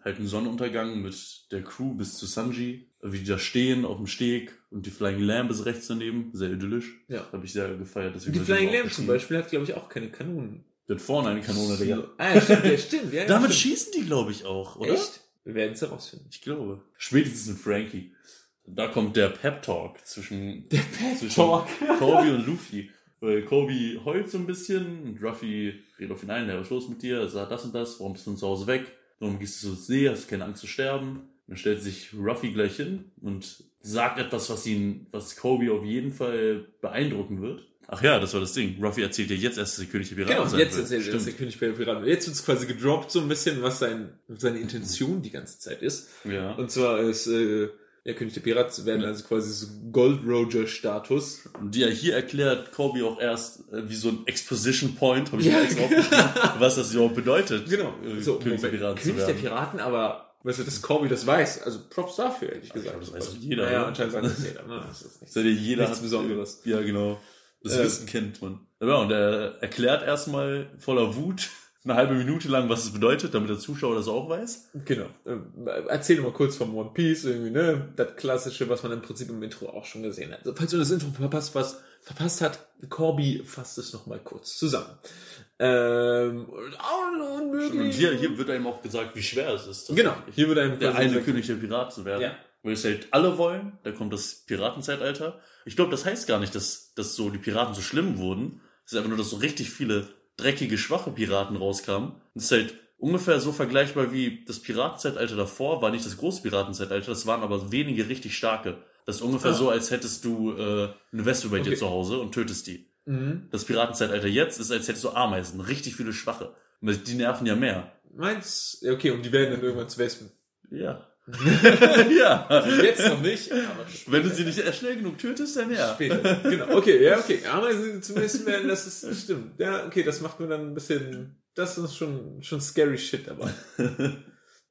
Halt ein Sonnenuntergang mit der Crew bis zu Sanji. Wie die da stehen auf dem Steg und die Flying Lamp ist rechts daneben. Sehr idyllisch. Ja. Habe ich sehr gefeiert. deswegen Die Flying Lamp zum. Beispiel hat, glaube ich, auch keine Kanonen. Die hat vorne eine Kanone, Digga. Ah, ja, stimmt, ja, stimmt. Ja, ja, Damit stimmt. schießen die, glaube ich, auch, oder? Echt? Wir werden es herausfinden. Ich glaube. Spätestens mit Frankie. Da kommt der Pep-Talk zwischen, Der Pep zwischen. Kobe und Luffy. Weil Kobe heult so ein bisschen und Ruffy redet auf ihn ein, ja, was ist los mit dir? Er sagt das und das, warum bist du zu Hause weg? Warum gehst du zur See? Hast du keine Angst zu sterben? Dann stellt sich Ruffy gleich hin und sagt etwas, was ihn, was Kobe auf jeden Fall beeindrucken wird. Ach ja, das war das Ding. Ruffy erzählt ja jetzt erst, dass er König der Piraten Genau, sein jetzt will. erzählt er, dass der. König den Piraten Jetzt wird es quasi gedroppt, so ein bisschen, was sein, seine Intention die ganze Zeit ist. Ja. Und zwar ist, äh, ja, König der Piraten zu werden, also quasi so Gold Roger-Status. Und ja, hier erklärt Kobe auch erst äh, wie so ein Exposition Point, habe ich Ja, mir extra aufgeschrieben, was das überhaupt bedeutet. Genau. äh, So, König der Piraten zu König der. Piraten, aber, weißt du, dass Corby das weiß. Also Props dafür, ehrlich gesagt. glaube, das weiß jeder, Naja, oder? anscheinend weiß das jeder. Ne? Das ist nicht Das hat ja jeder Nichts hat- Besonderes. Ja, genau. Das Äh, Wissen kennt man. Ja, und er erklärt erstmal voller Wut eine halbe Minute lang, was es bedeutet, damit der Zuschauer das auch weiß. Genau. Ähm, Erzähl mal kurz vom One Piece, irgendwie, ne? Das klassische, was man im Prinzip im Intro auch schon gesehen hat. Also, falls du das Intro verpasst, was verpasst hat, Corby fasst es nochmal kurz zusammen. Ähm, und, oh, unmöglich. Und hier, hier wird einem auch gesagt, wie schwer es ist. Genau. Hier wird einem Der eine König der Piraten zu werden. Ja. Weil es halt alle wollen, da kommt das Piratenzeitalter. Ich glaube, das heißt gar nicht, dass, dass so die Piraten so schlimm wurden. Es ist einfach nur, dass so richtig viele dreckige, schwache Piraten rauskamen. Es ist halt ungefähr so vergleichbar wie das Piratenzeitalter davor, war nicht das große Piratenzeitalter, das waren aber wenige richtig starke. Das ist ungefähr Ah. so, als hättest du äh, eine Wespe bei dir Okay. zu Hause und tötest die. Mhm. Das Piratenzeitalter jetzt ist, als hättest du Ameisen, richtig viele schwache. Und die nerven ja mehr. Meins, ja, okay, und die werden dann irgendwann zu Wespen. Ja. ja. Jetzt noch nicht, aber Wenn du sie nicht schnell genug tötest, dann ja. Später. Genau, okay, ja, okay. Ameisen zumindest werden, das ist stimmt. Ja, okay, das macht mir dann ein bisschen, das ist schon, schon scary shit dabei.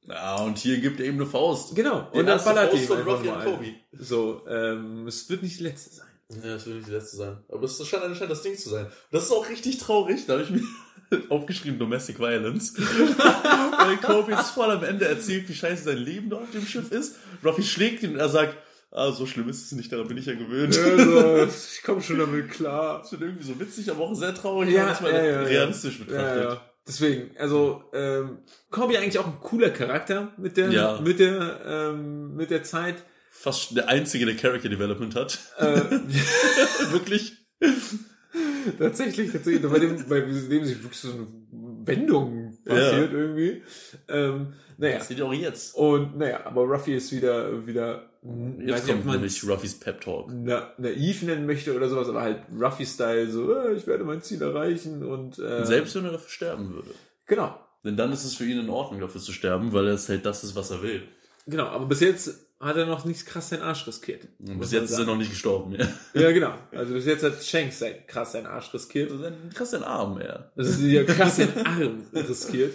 Ja, und hier gibt er ihm eine Faust. Genau, Die und dann ballert Faust die von Ruffy und. Kobe. So, ähm, es wird nicht die letzte sein. Ja, das wird nicht die letzte sein. Aber es scheint anscheinend das Ding zu sein. Und das ist auch richtig traurig. Da habe ich mir aufgeschrieben Domestic Violence. Weil Kobe jetzt voll am Ende erzählt, wie scheiße sein Leben da auf dem Schiff ist. Ruffy schlägt ihn und er sagt, ah, so schlimm ist es nicht, daran bin ich ja gewöhnt. Also, ich komme schon damit klar. Das wird irgendwie so witzig, aber auch sehr traurig, Ja, wenn man das mal ja, ja, ja. realistisch betrachtet. Ja, ja. Deswegen, also, ähm, Corby eigentlich auch ein cooler Charakter mit der, Ja. mit der, ähm, mit der Zeit. Fast der einzige, der Character Development hat. Äh, Wirklich. Tatsächlich, tatsächlich. Bei dem, bei dem sich wirklich so eine Wendung passiert irgendwie. Ähm, naja. Das sieht auch jetzt. Und naja, aber Ruffy ist wieder, wieder, Jetzt kommt man nämlich Ruffys Pep Talk. na, naiv nennen möchte oder sowas, aber halt Ruffy-Style, so, äh, ich werde mein Ziel erreichen und, äh, Selbst wenn er dafür sterben würde. genau. Denn dann ist es für ihn in Ordnung, dafür zu sterben, weil es halt das ist, was er will. Genau, aber bis jetzt hat er noch nicht krass seinen Arsch riskiert. Und bis jetzt ist er noch nicht gestorben, ja. Ja, genau. Also bis jetzt hat Shanks sein, krass seinen Arsch riskiert. Ein krass den Arm, ja. Das ist ja krass den Arm riskiert.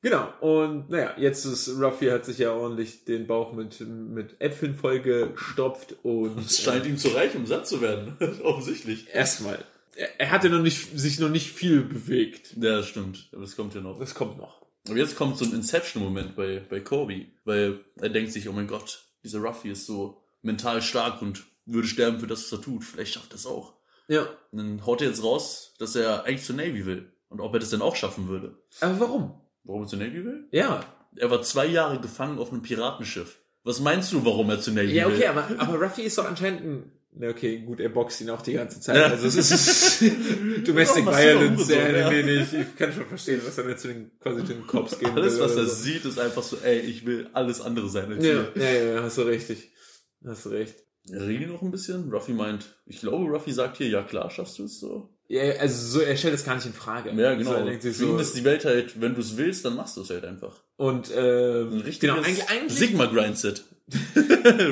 Genau, und naja, jetzt ist Ruffy hat sich ja ordentlich den Bauch mit, mit Äpfeln vollgestopft und Es scheint ihm zu reich, um satt zu werden. Offensichtlich. erstmal. Er, er hatte noch nicht, sich noch nicht viel bewegt. Ja, das stimmt. Aber das kommt ja noch. Das kommt noch. Aber jetzt kommt so ein Inception-Moment bei, bei Kobe, weil er denkt sich, oh mein Gott, dieser Ruffy ist so mental stark und würde sterben für das, was er tut. Vielleicht schafft er es auch. Ja. Und dann haut er jetzt raus, dass er eigentlich zur Navy will. Und ob er das denn auch schaffen würde. Aber warum? Warum er zur Navy will? Ja. Er war zwei Jahre gefangen auf einem Piratenschiff. Was meinst du, warum er zur Navy Ja, will? okay, aber, aber Ruffy ist doch anscheinend ein. Na, okay, gut, er boxt ihn auch die ganze Zeit. Also es ist Domestic Ja, Violence, ja, ja. nee, nee, ich, ich kann schon verstehen, was er zu den, quasi zu den Cops gehen Alles, will was er so. sieht, ist einfach so, ey, ich will alles andere sein als Ja, hier. ja, ja, hast du richtig. Hast du recht. Reden noch ein bisschen? Ruffy meint, ich glaube, Ruffy sagt hier, ja klar, schaffst du es so. Ja, also so, er stellt es gar nicht in Frage. Ja, genau. So, er denkt sich so, ist die Welt halt, wenn du es willst, dann machst du es halt einfach. und, äh, Ein richtiges genau, eigentlich, eigentlich, Sigma-Grindset.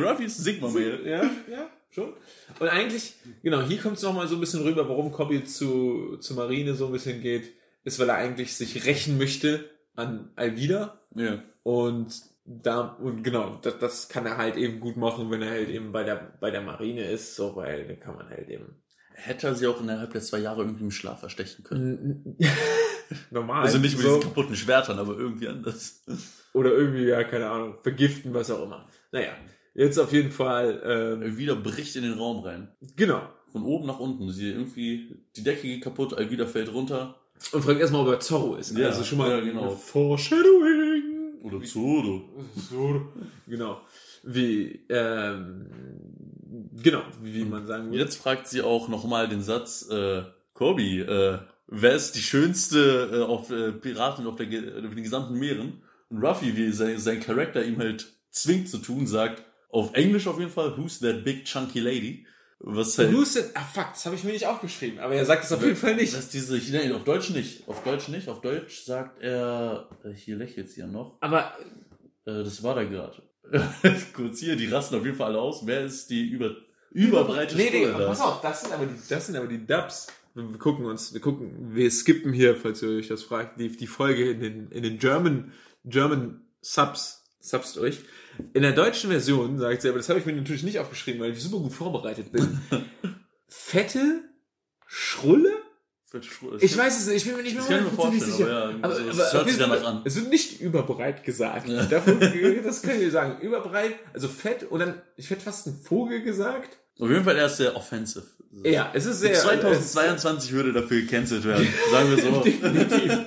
Ruffys Sigma-Mail. ja, ja, schon. Und eigentlich, genau, hier kommt es nochmal so ein bisschen rüber, warum Cobby zu, zu Marine so ein bisschen geht, ist, weil er eigentlich sich rächen möchte an Alvida. Ja. Und da, und genau, das, das kann er halt eben gut machen, wenn er halt eben bei der, bei der Marine ist, so, weil dann kann man halt eben. Hätte er sie auch innerhalb der zwei Jahre irgendwie im Schlaf verstechen können. Normal. Also nicht mit so, diesen kaputten Schwertern, aber irgendwie anders. Oder irgendwie, ja, keine Ahnung, vergiften, was auch immer. Naja, jetzt auf jeden Fall, ähm, Wieder bricht in den Raum rein. genau. Von oben nach unten. Sie irgendwie, die Decke geht kaputt, Alvida fällt runter. Und fragt erstmal, ob er Zorro ist. Ja, also schon mal ja, genau. Foreshadowing. Oder Zoro. So, genau. Wie, ähm, genau, wie man sagen würde. Jetzt fragt sie auch nochmal den Satz, äh, Kobi, äh, wer ist die schönste äh, auf äh, Piraten auf, der, auf den gesamten Meeren? Und Ruffy, wie sein, sein Charakter ihm halt zwingt zu tun, sagt, auf Englisch auf jeden Fall, who's that big chunky lady? Was halt, Who's it? Ah, fuck, das habe ich mir nicht aufgeschrieben, aber er sagt es auf jeden Fall nicht. das ist diese, nein, auf Deutsch nicht, auf Deutsch nicht, auf Deutsch sagt er, äh, hier lächelt sie ja noch, Aber, äh, das war da gerade. Kurz hier, die rasten auf jeden Fall alle aus, wer ist die über, überbreite nee, nee, da? pass auf, das sind aber die, das sind aber die Dubs. Wir wir gucken uns, wir gucken, wir skippen hier, falls ihr euch das fragt, die, die Folge in den, in den German, German Subs, Subs durch. In der deutschen Version sagt sie, aber das habe ich mir natürlich nicht aufgeschrieben, weil ich super gut vorbereitet bin. Fette Schrulle? Ich weiß es nicht, ich bin mir nicht mehr hundertprozentig vorstellen, sicher. aber ja, Aber, so, aber es hört sich danach an. Es wird nicht überbreit gesagt. Ja. Davon, das können wir sagen. Überbreit, also fett und dann, ich hätte fast einen Vogel gesagt. Auf jeden Fall er ist sehr offensive. Ja, es ist sehr. 2022 würde dafür gecancelt werden, sagen wir so. Definitiv.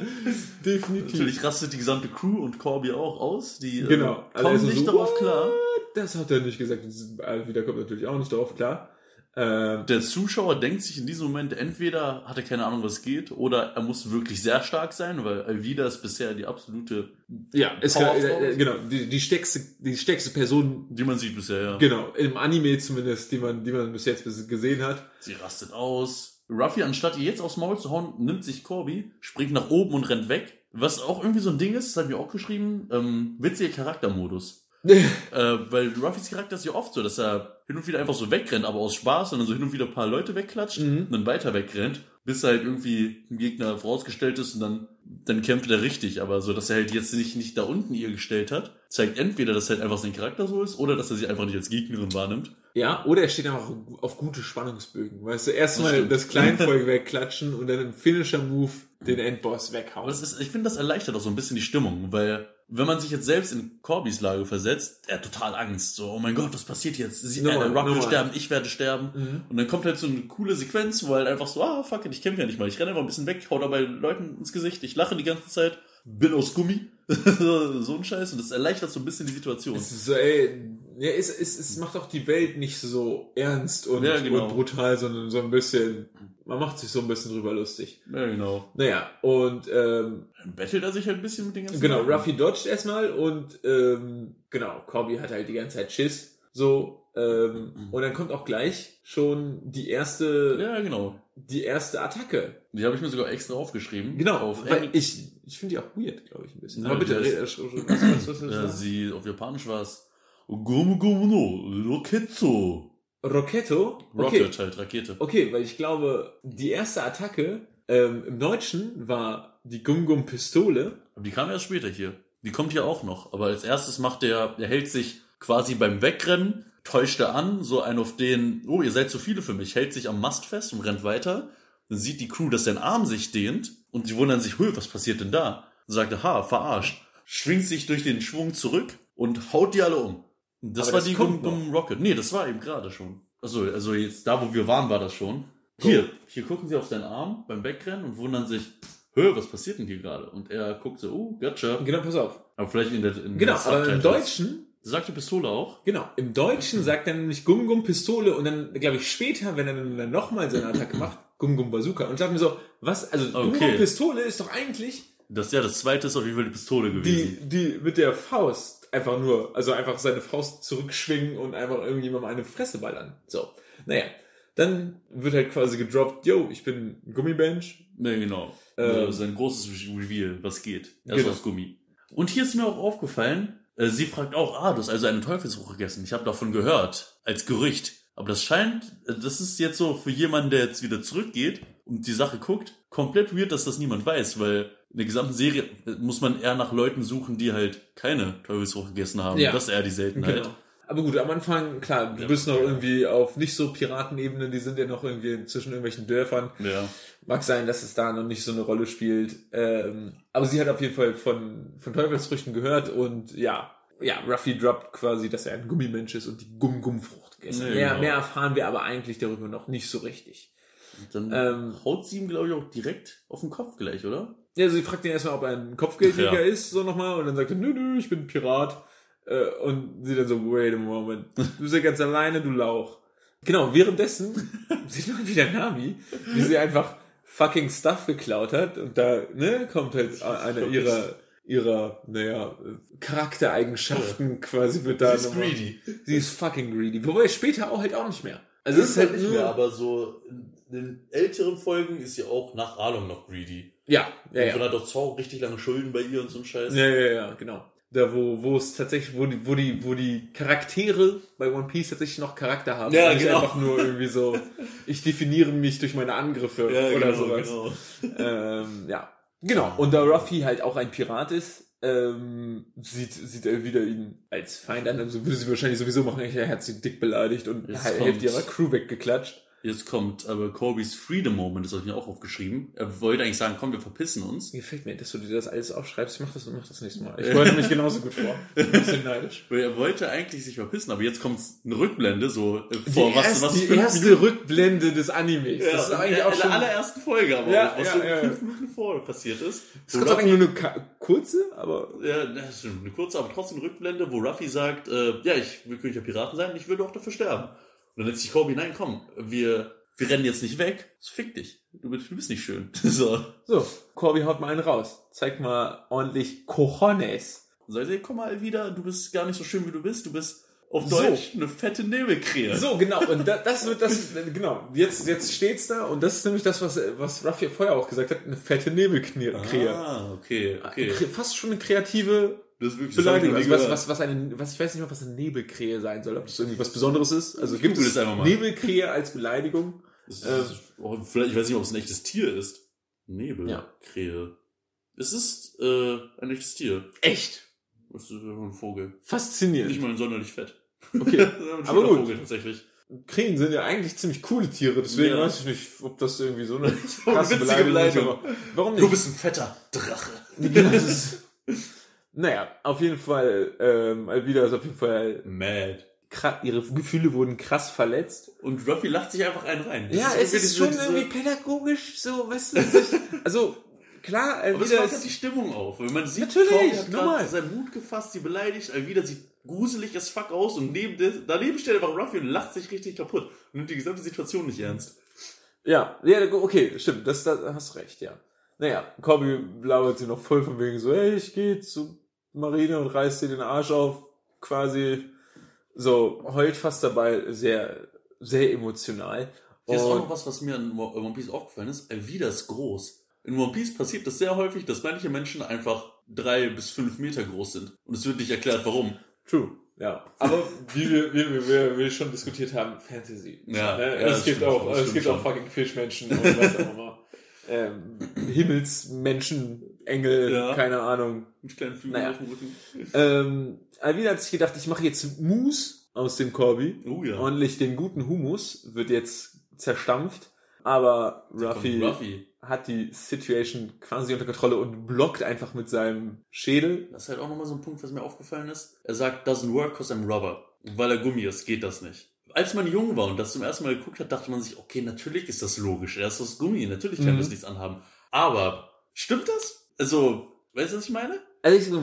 Definitiv. Natürlich rastet die gesamte Crew und Corby auch aus. Die äh, Genau. Also kommen ist nicht so, darauf klar. Das hat er nicht gesagt. Wieder kommt natürlich auch nicht darauf klar. Ähm, Der Zuschauer denkt sich in diesem Moment, entweder hat er keine Ahnung, was geht, oder er muss wirklich sehr stark sein, weil Alvida ist bisher die absolute, ja, es kann, Powerfrau. äh, genau, die, die stärkste, die stärkste Person, die man sieht bisher, ja. genau, im Anime zumindest, die man, die man bis jetzt gesehen hat. Sie rastet aus. Ruffy, anstatt ihr jetzt aufs Maul zu hauen, nimmt sich Corby, springt nach oben und rennt weg. Was auch irgendwie so ein Ding ist, das haben wir auch geschrieben, ähm, witziger Charaktermodus. Äh, weil Ruffys Charakter ist ja oft so, dass er hin und wieder einfach so wegrennt, aber aus Spaß, und dann so hin und wieder ein paar Leute wegklatscht Mhm. und dann weiter wegrennt, bis er halt irgendwie ein Gegner vorausgestellt ist und dann, dann kämpft er richtig. Aber so, dass er halt jetzt nicht, nicht da unten ihr gestellt hat, zeigt entweder, dass halt einfach sein Charakter so ist, oder dass er sie einfach nicht als Gegnerin wahrnimmt. Ja, oder er steht einfach auf gute Spannungsbögen. Weißt du, Das erstmal stimmt. das Kleinvolk wegklatschen und dann im Finisher-Move den Endboss Aber weghauen. das ist, ich finde, das erleichtert auch so ein bisschen die Stimmung, weil wenn man sich jetzt selbst in Corbys Lage versetzt, er hat total Angst. So, oh mein Gott, was passiert jetzt? Sie, äh, Normal, Rock wird normal. sterben, ich werde sterben. Mhm. Und dann kommt halt so eine coole Sequenz, wo halt einfach so, ah, fuck it, ich kämpfe ja nicht mal. Ich renne einfach ein bisschen weg, hau dabei Leuten ins Gesicht, ich lache die ganze Zeit, bin aus Gummi. so ein Scheiß. Und das erleichtert so ein bisschen die Situation. So, ey, ja, es, es, es macht auch die Welt nicht so ernst und, Ja, genau. und brutal, sondern so ein bisschen, man macht sich so ein bisschen drüber lustig. Ja, genau. Naja, und ähm, Dann bettelt er sich halt ein bisschen mit den ganzen genau, Leuten. Ruffy dodgt erstmal und ähm, genau, Corby hat halt die ganze Zeit Schiss. So, ähm, Mhm. und dann kommt auch gleich schon die erste, Ja, genau. die erste Attacke. Die habe ich mir sogar extra aufgeschrieben. Genau, Auf weil ich, ich finde die auch weird, glaube ich, ein bisschen. Ja, Aber bitte, die red- was, was, was, was, ja, was, sie, auf Japanisch war es Gomu Gomu no Roketsu. Rocketto? Okay. Rocket halt, Rakete. Okay, weil ich glaube, die erste Attacke ähm, im Deutschen war die Gum-Gum-Pistole. Aber die kam erst später hier. Die kommt hier auch noch. Aber als erstes macht der, er hält sich quasi beim Wegrennen, täuscht er an, so ein auf den, oh, ihr seid zu viele für mich, hält sich am Mast fest und rennt weiter. Dann sieht die Crew, dass sein Arm sich dehnt und die wundern sich, "Hö, was passiert denn da? Dann sagt er, ha, verarscht. Schwingt sich durch den Schwung zurück und haut die alle um. Das Aber war das die Gum Gum Rocket. Nee, das war eben gerade schon. Also, also jetzt da, wo wir waren, war das schon. Hier, hier gucken sie auf seinen Arm beim Wegrennen und wundern sich, hör, was passiert denn hier gerade? Und er guckt so, oh, gotcha. Genau, pass auf. Aber vielleicht in der, in Genau, aber im. Deutschen, Sagt die Pistole auch? genau, im Deutschen sagt er nämlich Gum-Gum-Pistole und dann, glaube ich, später, wenn er dann nochmal seine Attacke macht, Gum-Gum-Bazooka. Und ich dachte mir so, was, also Okay. Gum-Gum-Pistole ist doch eigentlich Das, ja, das zweite ist auf jeden Fall die Pistole gewesen. die, die mit der Faust einfach nur, also einfach seine Faust zurückschwingen und einfach irgendjemandem eine Fresse ballern. So. Naja. Dann wird halt quasi gedroppt, yo, ich bin Gummibench. Ne, genau. Äh, sein großes Reveal, was geht. Er ist Genau. aus Gummi. Und hier ist mir auch aufgefallen, äh, sie fragt auch, ah, du hast also eine Teufelsfrucht gegessen. Ich habe davon gehört, als Gerücht. Aber das scheint, äh, das ist jetzt so für jemanden, der jetzt wieder zurückgeht und die Sache guckt, komplett weird, dass das niemand weiß, weil in der gesamten Serie äh, muss man eher nach Leuten suchen, die halt keine Teufelsfrucht gegessen haben. Ja. Das ist eher die Seltenheit. Genau. Aber gut, am Anfang, klar, du Ja. bist noch irgendwie auf nicht so Piratenebene, die sind ja noch irgendwie zwischen irgendwelchen Dörfern. Ja. Mag sein, dass es da noch nicht so eine Rolle spielt. Ähm, aber sie hat auf jeden Fall von, von Teufelsfrüchten gehört und ja, ja, Ruffy droppt quasi, dass er ein Gummimensch ist und die Gum-Gum-Frucht gegessen. Nee, mehr, genau. mehr erfahren wir aber eigentlich darüber noch nicht so richtig. Und dann Ähm, haut sie ihm, glaube ich, auch direkt auf den Kopf gleich, oder? Ja, sie fragt ihn erstmal, ob er ein Kopfgeldjäger Ja. ist, so nochmal, und dann sagt er, nö, nö, ich bin ein Pirat. Äh, und sie dann so, wait a moment, du bist ja ganz alleine, du Lauch. Genau, währenddessen sieht man wieder Nami, wie sie einfach fucking Stuff geklaut hat, und da, ne, kommt halt eine ihrer, ihrer, naja, Charaktereigenschaften quasi wird da nochmal- Sie ist fucking greedy. Wobei später auch halt auch nicht mehr. Also es ist halt nur, aber so den älteren Folgen ist sie auch nach Arlong noch greedy. ja, ja, Und ja. dann hat doch Zorro richtig lange Schulden bei ihr und so ein Scheiß. Ja, ja, ja, genau. Da, wo, wo es tatsächlich, wo die, wo die, wo die Charaktere bei One Piece tatsächlich noch Charakter haben. Ja, Und nicht genau. einfach nur irgendwie so, ich definiere mich durch meine Angriffe oder sowas. genau. Ähm, ja. Genau. Und da Ruffy halt auch ein Pirat ist, ähm, sieht, sieht er wieder ihn als Feind an. Also würde sie wahrscheinlich sowieso machen. Er hat sie dick beleidigt und Jetzt Hälfte ihrer Crew weggeklatscht. Jetzt kommt aber Korbys Freedom Moment, das habe ich mir auch aufgeschrieben. Er wollte eigentlich sagen, komm, wir verpissen uns. Gefällt mir, dass du dir das alles aufschreibst. Ich mach das und mach das nächste Mal. Ich bereite mich genauso gut vor. Ein bisschen neidisch. Weil er wollte eigentlich sich verpissen, aber jetzt kommt eine Rückblende, so äh, Die, vor was, erst, was die erste Minuten. Rückblende des Animes. Ja, das ist eigentlich in auch der schon... allerersten Folge, aber Ja, was ja, so ja. fünf Minuten vor passiert ist. Das ist Ruffy- nur eine kurze, aber... Ja, das ist eine kurze, aber trotzdem Rückblende, wo Ruffy sagt, äh, ja, ich will König der Piraten sein, ich würde auch dafür sterben. Und dann nennt sich Kobe, nein, komm, wir, wir rennen jetzt nicht weg, so fick dich. Du bist, du bist nicht schön. so. So, Corby haut mal einen raus. Zeig mal ordentlich Cojones. So, ich sag, komm mal wieder, du bist gar nicht so schön, wie du bist, du bist auf So. Deutsch eine fette Nebelkrähe. So, genau. Und da, das wird das... Genau. Jetzt, jetzt steht's da. Und das ist nämlich das, was, was Ruffy vorher auch gesagt hat. Eine fette Nebelkrähe. Ah, okay, okay. Fast schon eine kreative Das ist wirklich das ich Beleidigung. Also was, was, was eine, was, ich weiß nicht mal, was eine Nebelkrähe sein soll. Ob das irgendwie was Besonderes ist. Also gibt google es das einfach mal. Nebelkrähe als Beleidigung? Das ist, oh, vielleicht, ich weiß nicht, ob es ein echtes Tier ist. Ja. Nebelkrähe. Es ist äh, ein echtes Tier. Echt? Das ist ein Vogel. Faszinierend. Nicht mal sonderlich fett. Okay. Das ist ein Aber gut. Vogel tatsächlich. Krähen sind ja eigentlich ziemlich coole Tiere, deswegen Ja. weiß ich nicht, ob das irgendwie so eine krasse Beleidigung ist. Warum Du nicht? bist ein fetter Drache. Ist, naja, auf jeden Fall, ähm, Alvida ist auf jeden Fall, Mad. ihre Gefühle wurden krass verletzt. Und Ruffy lacht sich einfach einen rein. Das Ja, es irgendwie ist schon diese- irgendwie pädagogisch, so, weißt du, sich, also, klar, Aber es Alvida macht halt die ist, Stimmung auf. Wenn man sieht, Natürlich, hat normal. seinen Mut gefasst, sie beleidigt, Alvida sieht gruselig as fuck aus und neben des, daneben steht einfach Ruffy und lacht sich richtig kaputt und nimmt die gesamte Situation nicht ernst. ja, ja, okay, stimmt, das, da hast recht, ja. Naja, Corby labert sie noch voll von wegen so, hey, ich geh zu Marine und reiß dir den Arsch auf, quasi, So, heult fast dabei, sehr, sehr emotional. Hier ist auch noch was, was mir in One Piece auch gefallen ist. Elvira ist groß. In One Piece passiert das sehr häufig, dass manche Menschen einfach drei bis fünf Meter groß sind. Und es wird nicht erklärt, warum. True. Ja, aber wie wir, wie wir, wir, wir schon diskutiert haben, Fantasy. Ja, ne? ja, es das gibt stimmt auch, schon, das es gibt auch fucking Fischmenschen und was auch immer. Ähm, Himmelsmenschen, Engel, Ja. keine Ahnung. Mit kleinen Flügeln Naja. auf dem Rücken. Ähm, Alvina hat sich gedacht, ich mache jetzt Mus aus dem Korbi. Oh ja. Ordentlich den guten Humus wird jetzt zerstampft. Aber Ruffy, Ruffy. hat die Situation quasi unter Kontrolle und blockt einfach mit seinem Schädel. Das ist halt auch nochmal so ein Punkt, was mir aufgefallen ist. Er sagt, doesn't work cause I'm rubber. Weil er Gummi ist, geht das nicht. Als man jung war und das zum ersten Mal geguckt hat, dachte man sich, okay, natürlich ist das logisch. Er ist aus Gummi, natürlich kann Mhm. das nichts anhaben. Aber, stimmt das? Also, weißt du, was ich meine? Also ich so,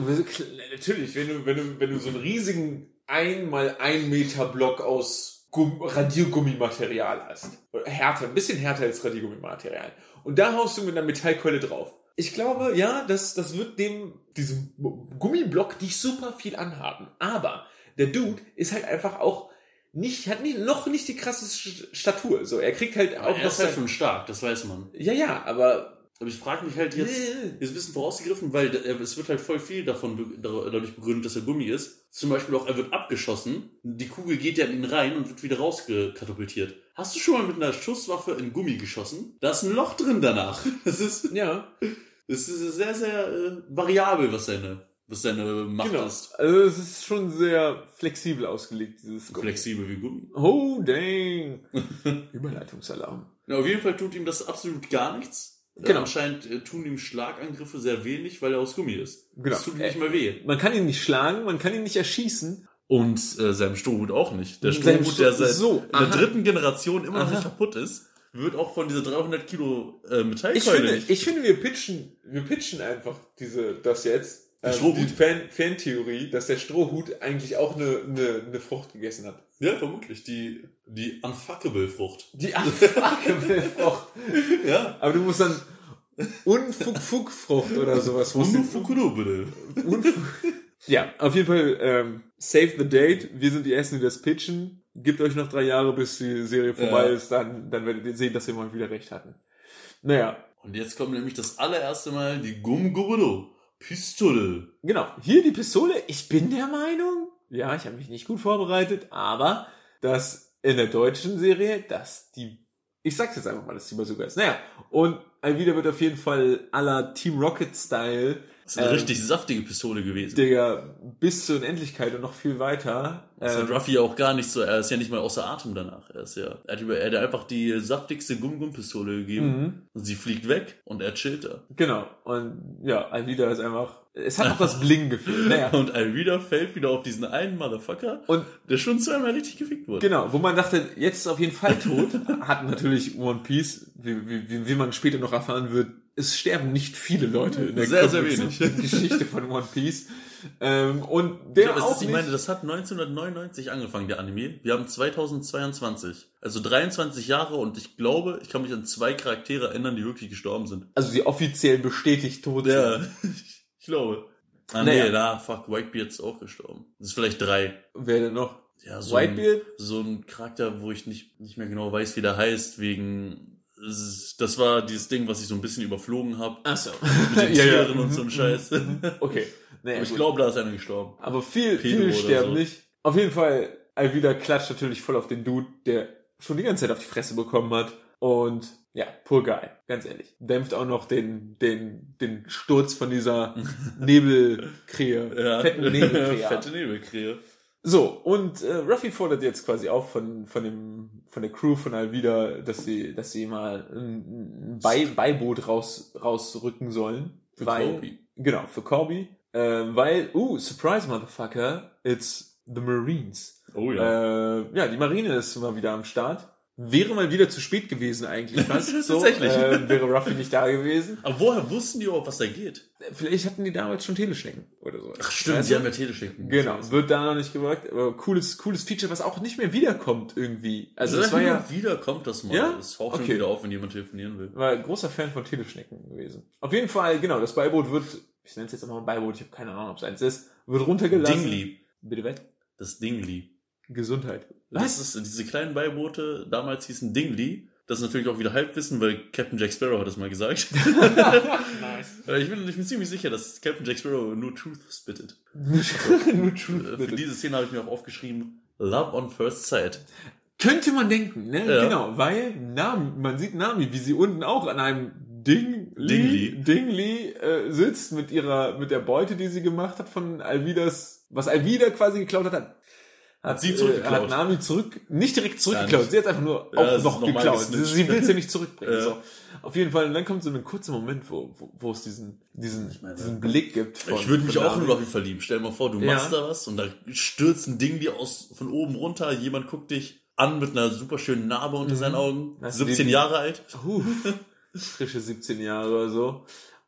natürlich, wenn du, wenn du, wenn du so einen riesigen ein mal ein Meter Block aus Gumm, Radiergummimaterial hast. Härter, ein bisschen härter als Radiergummimaterial. Und da haust du mit einer Metallkeule drauf. Ich glaube, ja, das, das wird dem, diesem Gummiblock nicht super viel anhaben. Aber der Dude ist halt einfach auch nicht, hat nicht, noch nicht die krasse Sch- Statur. So, er kriegt halt auch er ist halt schon stark, das weiß man. Ja, ja, aber Aber ich frage mich halt jetzt, ist ein bisschen vorausgegriffen, weil es wird halt voll viel davon dadurch begründet, dass er Gummi ist. Zum Beispiel auch, er wird abgeschossen, die Kugel geht ja in ihn rein und wird wieder rausgekatapultiert. Hast du schon mal mit einer Schusswaffe in Gummi geschossen? Da ist ein Loch drin danach. Das ist, ja, das ist sehr, sehr äh, variabel, was seine, was seine Macht genau. ist. Also es ist schon sehr flexibel ausgelegt, dieses Gummi. Flexibel wie Gummi. Oh, dang. Überleitungsalarm. Ja, auf jeden Fall tut ihm das absolut gar nichts. Genau. Äh, anscheinend äh, tun ihm Schlagangriffe sehr wenig, weil er aus Gummi ist. Genau. Das tut ihm nicht mal weh. Man kann ihn nicht schlagen, man kann ihn nicht erschießen. Und äh, seinem Strohhut auch nicht. Der Strohhut, Stroh- der seit so, der dritten Generation immer noch Aha. nicht kaputt ist, wird auch von dieser 300 Kilo äh, Ich Metallkeule finde, nicht. ich finde, wir pitchen, wir pitchen einfach diese, das jetzt. Ähm, Strohhut? die Fan, Fantheorie, dass der Strohhut eigentlich auch eine, eine, eine Frucht gegessen hat. ja, vermutlich. Die, die Unfuckable-Frucht. Die abfuckable Frucht. Ja. Aber du musst dann Unfug-Fug-Frucht oder sowas. Unfuckable. Unfug. Ja, auf jeden Fall, ähm, save the date. Wir sind die Ersten, die das pitchen. Gebt euch noch drei Jahre, bis die Serie vorbei Ja. ist, dann, dann werdet ihr sehen, dass wir mal wieder recht hatten. Naja, Und jetzt kommt nämlich das allererste Mal die Gumgubelo Pistole. genau. Hier die Pistole. Ich bin der Meinung, ja, ich habe mich nicht gut vorbereitet, aber dass in der deutschen Serie, dass die, ich sag's jetzt einfach mal, dass die Bazooka ist. Naja, und Alvida wird auf jeden Fall aller Team Rocket Style Das ist eine Ähm, richtig saftige Pistole gewesen. Digga, bis zur Unendlichkeit und noch viel weiter. Das hat Ähm, Ruffy auch gar nicht so, er ist ja nicht mal außer Atem danach. Er ist ja, er hat, über, er hat einfach die saftigste Gum-Gum-Pistole gegeben. mhm. Und sie fliegt weg und er chillt da. Genau. Und ja, Alvida ist einfach. Es hat auch das Bling gefehlt. Naja. Und Alvida fällt wieder auf diesen einen Motherfucker, Und der schon zweimal richtig gefickt wurde. genau, wo man dachte, jetzt ist auf jeden Fall tot, hat natürlich One Piece, wie, wie, wie man später noch erfahren wird, es sterben nicht viele Leute in der Sehr, sehr wenig. Geschichte von One Piece. Ähm, und der Ja, auch ist, ich meine, das hat 1999 angefangen, der Anime. Wir haben 2022. Also 23 Jahre und ich glaube, ich kann mich an zwei Charaktere erinnern, die wirklich gestorben sind. also die offiziell bestätigt tot sind. Ja, ich glaube. Ah, Naja. nee, da, fuck, Whitebeard ist auch gestorben. Das ist vielleicht drei. Wer denn noch? Ja, so ein, Whitebeard? so ein Charakter, wo ich nicht, nicht mehr genau weiß, wie der heißt, wegen, das war dieses Ding, was ich so ein bisschen überflogen habe. Achso. Mit den Tieren und so ein Scheiß. Okay. Naja, Aber ich glaube, da ist einer gestorben. Aber viel, Pedro viel sterben so. nicht. Auf jeden Fall, Alvida klatscht natürlich voll auf den Dude, der schon die ganze Zeit auf die Fresse bekommen hat. Und ja, poor guy, ganz ehrlich. Dämpft auch noch den, den, den Sturz von dieser Nebelkrähe, Ja. fetten Nebelkrähe. Fette Nebelkrähe. So, und äh, Ruffy fordert jetzt quasi auf von, von, dem, von der Crew von Alvida, dass sie, dass sie mal ein, ein Bei, Beiboot raus, rausrücken sollen. Für weil, Corby. Genau, für Corby. Äh, weil, uh, surprise, Motherfucker, it's the Marines. Oh ja. Äh, ja, die Marine ist mal wieder am Start. Wäre mal wieder zu spät gewesen eigentlich fast. so, Tatsächlich. Äh, wäre Ruffy nicht da gewesen. Aber woher wussten die überhaupt, was da geht? Vielleicht hatten die damals schon Teleschnecken oder so. Ach stimmt, Weißt die haben ja Teleschichten. Genau, wird da noch nicht gewirkt, aber cooles, cooles Feature, was auch nicht mehr wiederkommt irgendwie. Also das war ja, wieder kommt das mal. Ja? Das taucht Okay. schon wieder auf, wenn jemand telefonieren will. war ein großer Fan von Teleschnecken gewesen. Auf jeden Fall, genau, das Beiboot wird, ich nenne es jetzt einfach mal Beiboot, ich habe keine Ahnung, ob es eins ist, wird runtergelassen. Dingli. Bitte weg? Das Dingli. Gesundheit. Das ist, diese kleinen Beiboote damals hießen Dingley. Das ist natürlich auch wieder Halbwissen, weil Captain Jack Sparrow hat das mal gesagt. nice. Äh, ich, bin, ich bin ziemlich sicher, dass Captain Jack Sparrow nur Truth spittet. Nur Äh, Truth, Für bitte. diese Szene habe ich mir auch aufgeschrieben, Love on First Sight. Könnte man denken, ne? Ja. Genau, weil Nami, man sieht Nami, wie sie unten auch an einem Ding Dingli. Dingli äh, sitzt mit ihrer mit der Beute, die sie gemacht hat von Alvidas, was Alvida quasi geklaut hat, hat, sie äh, zurückgeklaut. Hat Nami zurück, nicht direkt zurückgeklaut, sie hat einfach nur Ja, auch noch geklaut. Sie, sie will es ja nicht zurückbringen. Ja. So. Auf jeden Fall, und dann kommt so ein kurzer Moment, wo, wo, wo es diesen, diesen, meine, diesen Blick gibt. Von, ich würde mich auch in. Ruffy verlieben. Stell dir mal vor, du Ja. machst da was und da stürzt ein Ding dir aus, von oben runter, jemand guckt dich an mit einer super schönen Narbe unter Mhm. seinen Augen, Hast du 17 den- Jahre alt. Huh, frische 17 Jahre oder so.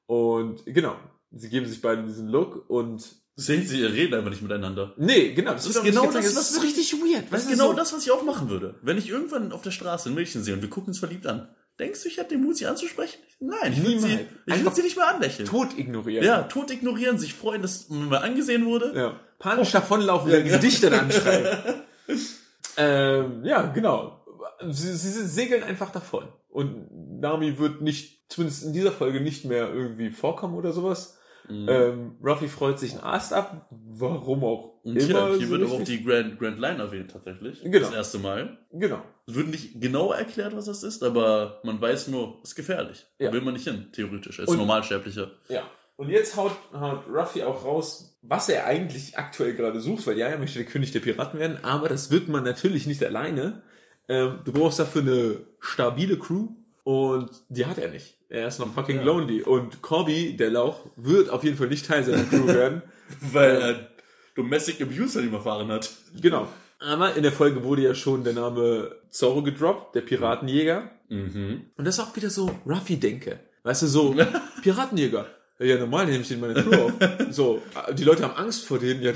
Und genau, sie geben sich beide diesen Look und Deswegen, sie reden einfach nicht miteinander. nee, genau, das, Das ist genau das, das ist was- richtig weird. Das weißt ist genau so, das, was ich auch machen würde. Wenn ich irgendwann auf der Straße ein Mädchen sehe und wir gucken uns verliebt an, denkst du, ich hätte den Mut, sie anzusprechen? Nein, ich würde sie, ich würde sie nicht mehr anlächeln. tot ignorieren. Ja, tot ignorieren, sich freuen, dass man mal angesehen wurde. ja. Panisch davonlaufen, Ja, wenn sie genau. dich dann anschreiben. ähm, ja, genau. Sie, sie segeln einfach davon. Und Nami wird nicht, zumindest in dieser Folge, nicht mehr irgendwie vorkommen oder sowas. Mhm. Ähm, Ruffy freut sich einen Ast ab, warum auch Und immer. hier, hier so wird aber auch die Grand, Grand Line erwähnt, tatsächlich. Genau. Das erste Mal. Genau. Es wird nicht genau erklärt, was das ist, aber man weiß nur, es ist gefährlich. Ja. Da will man nicht hin, theoretisch, als Und- Normalsterblicher. Ja. Und jetzt haut, haut Ruffy auch raus, was er eigentlich aktuell gerade sucht, weil ja, er möchte der König der Piraten werden, aber das wird man natürlich nicht alleine. Ähm, du brauchst dafür eine stabile Crew und die hat er nicht. Er ist noch fucking Ja. lonely. Und Corby, der Lauch, wird auf jeden Fall nicht Teil seiner Crew werden. Weil er Domestic Abuse an ihm erfahren hat. Genau. Aber in der Folge wurde ja schon der Name Zorro gedroppt, der Piratenjäger. Mhm. Und das ist auch wieder so Ruffy-Denke. Weißt du, so Piratenjäger. Ja, normal nehme ich den in meine Crew auf. So, die Leute haben Angst vor denen. Ja,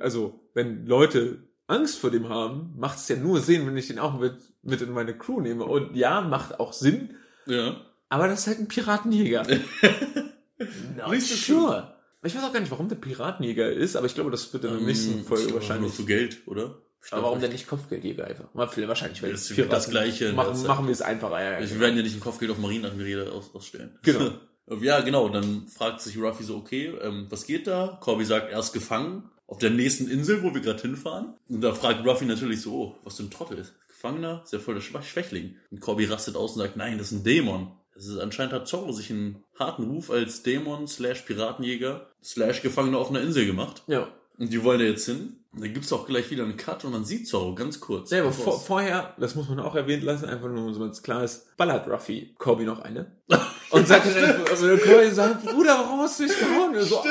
also, wenn Leute Angst vor dem haben, macht es ja nur Sinn, wenn ich den auch mit, mit in meine Crew nehme. Und ja, macht auch Sinn, Ja. Aber das ist halt ein Piratenjäger. Not sure. Ich weiß auch gar nicht, warum der Piratenjäger ist, aber ich glaube, das wird in der nächsten Ähm, Folge ich glaube, wahrscheinlich. Nur für Geld, oder? Ich Aber warum denn nicht Kopfgeldjäger einfach? Mal Wahrscheinlich, weil Das das Gleiche der Machen, machen wir es einfacher, ja. ja. Wir werden ja nicht ein Kopfgeld auf Marineadmiräle aus, ausstellen. Genau. ja, genau. Dann fragt sich Ruffy so, okay, ähm, was geht da? Corby sagt, er ist gefangen auf der nächsten Insel, wo wir gerade hinfahren. Und da fragt Ruffy natürlich so, oh, was für ein Trottel ist. Gefangener? Ist ja voll der Schwächling. Und Corby rastet aus und sagt, nein, das ist ein Dämon. Ist, anscheinend hat Zorro sich einen harten Ruf als Dämon slash Piratenjäger slash Gefangener auf einer Insel gemacht. Ja. Und die wollen da jetzt hin. Und dann gibt's auch gleich wieder einen Cut und man sieht Zorro ganz kurz. Ja, aber vor, vorher, das muss man auch erwähnt lassen, einfach nur, so es klar ist, ballert Ruffy Corby noch eine. Und sagt dann also Corby sagt, Bruder, warum hast du dich gehauen? So,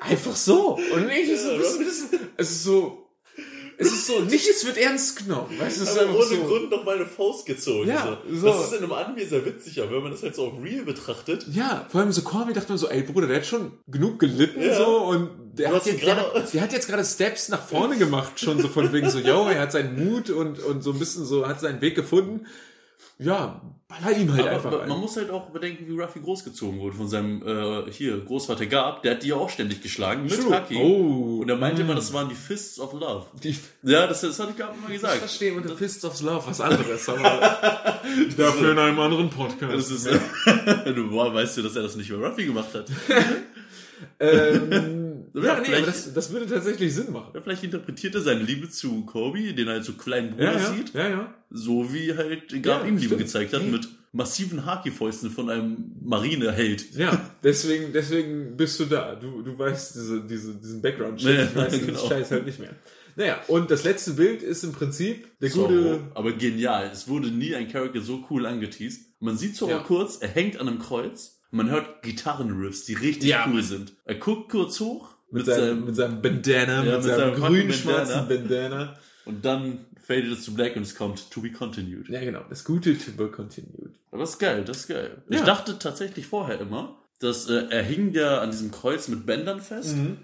einfach so. Und ich, so, Ja, das, es ist so, es ist so, nichts wird ernst genommen. Weißt du, es ist Aber ohne so. Grund noch mal eine Faust gezogen. Ja, so. Das ist in einem Anime sehr witzig, aber wenn man das halt so auf Real betrachtet. Ja, vor allem so Corby dachte man so, ey Bruder, der hat schon genug gelitten Ja. so und der hat, jetzt, gerade- der, hat, der hat jetzt gerade Steps nach vorne gemacht, schon so von wegen so, yo, er hat seinen Mut und, und so ein bisschen so, hat seinen Weg gefunden. Ja, baller ihm halt einfach aber ein. man muss halt auch bedenken, wie Ruffy großgezogen wurde von seinem äh, hier Großvater Gab. Der hat die ja auch ständig geschlagen mit True. Haki. Oh. Und er meinte Mm. immer, das waren die Fists of Love. Die, Ja, das, das hat Gab immer ich gesagt. verstehe unter Fists of Love was anderes, aber dafür in einem anderen Podcast. Das ist, du boah, weißt du, dass er das nicht für Ruffy gemacht hat. ähm, Ja, ja, nee, aber das, das würde tatsächlich Sinn machen. Ja, vielleicht interpretiert er seine Liebe zu Kobe, den er als so kleinen Bruder Ja, ja, sieht, ja, ja. so wie halt Gab Ja, ihm Liebe stimmt. gezeigt hat, Hey. mit massiven Haki-Fäusten von einem Marineheld. Ja, deswegen, deswegen bist du da. Du, du weißt diese, diese, diesen background shit Ja, Ich weiß diesen genau. Scheiß halt nicht mehr. Naja, und das letzte Bild ist im Prinzip der Zorro. gute. Aber genial. Es wurde nie ein Charakter so cool angeteased. Man sieht Zorro Ja. kurz, er hängt an einem Kreuz. Man hört Gitarrenriffs, die richtig Ja. cool sind. Er guckt kurz hoch Mit, seinem, mit seinem Bandana, Ja, mit, mit seinem seinem grün-schwarzen Bandana. und dann fadet es zu black und es kommt to be continued. Ja, genau. Das gute Timber continued. Aber das ist geil, das ist geil. Ja. Ich dachte tatsächlich vorher immer, dass äh, er hing ja an diesem Kreuz mit Bändern fest. Mhm.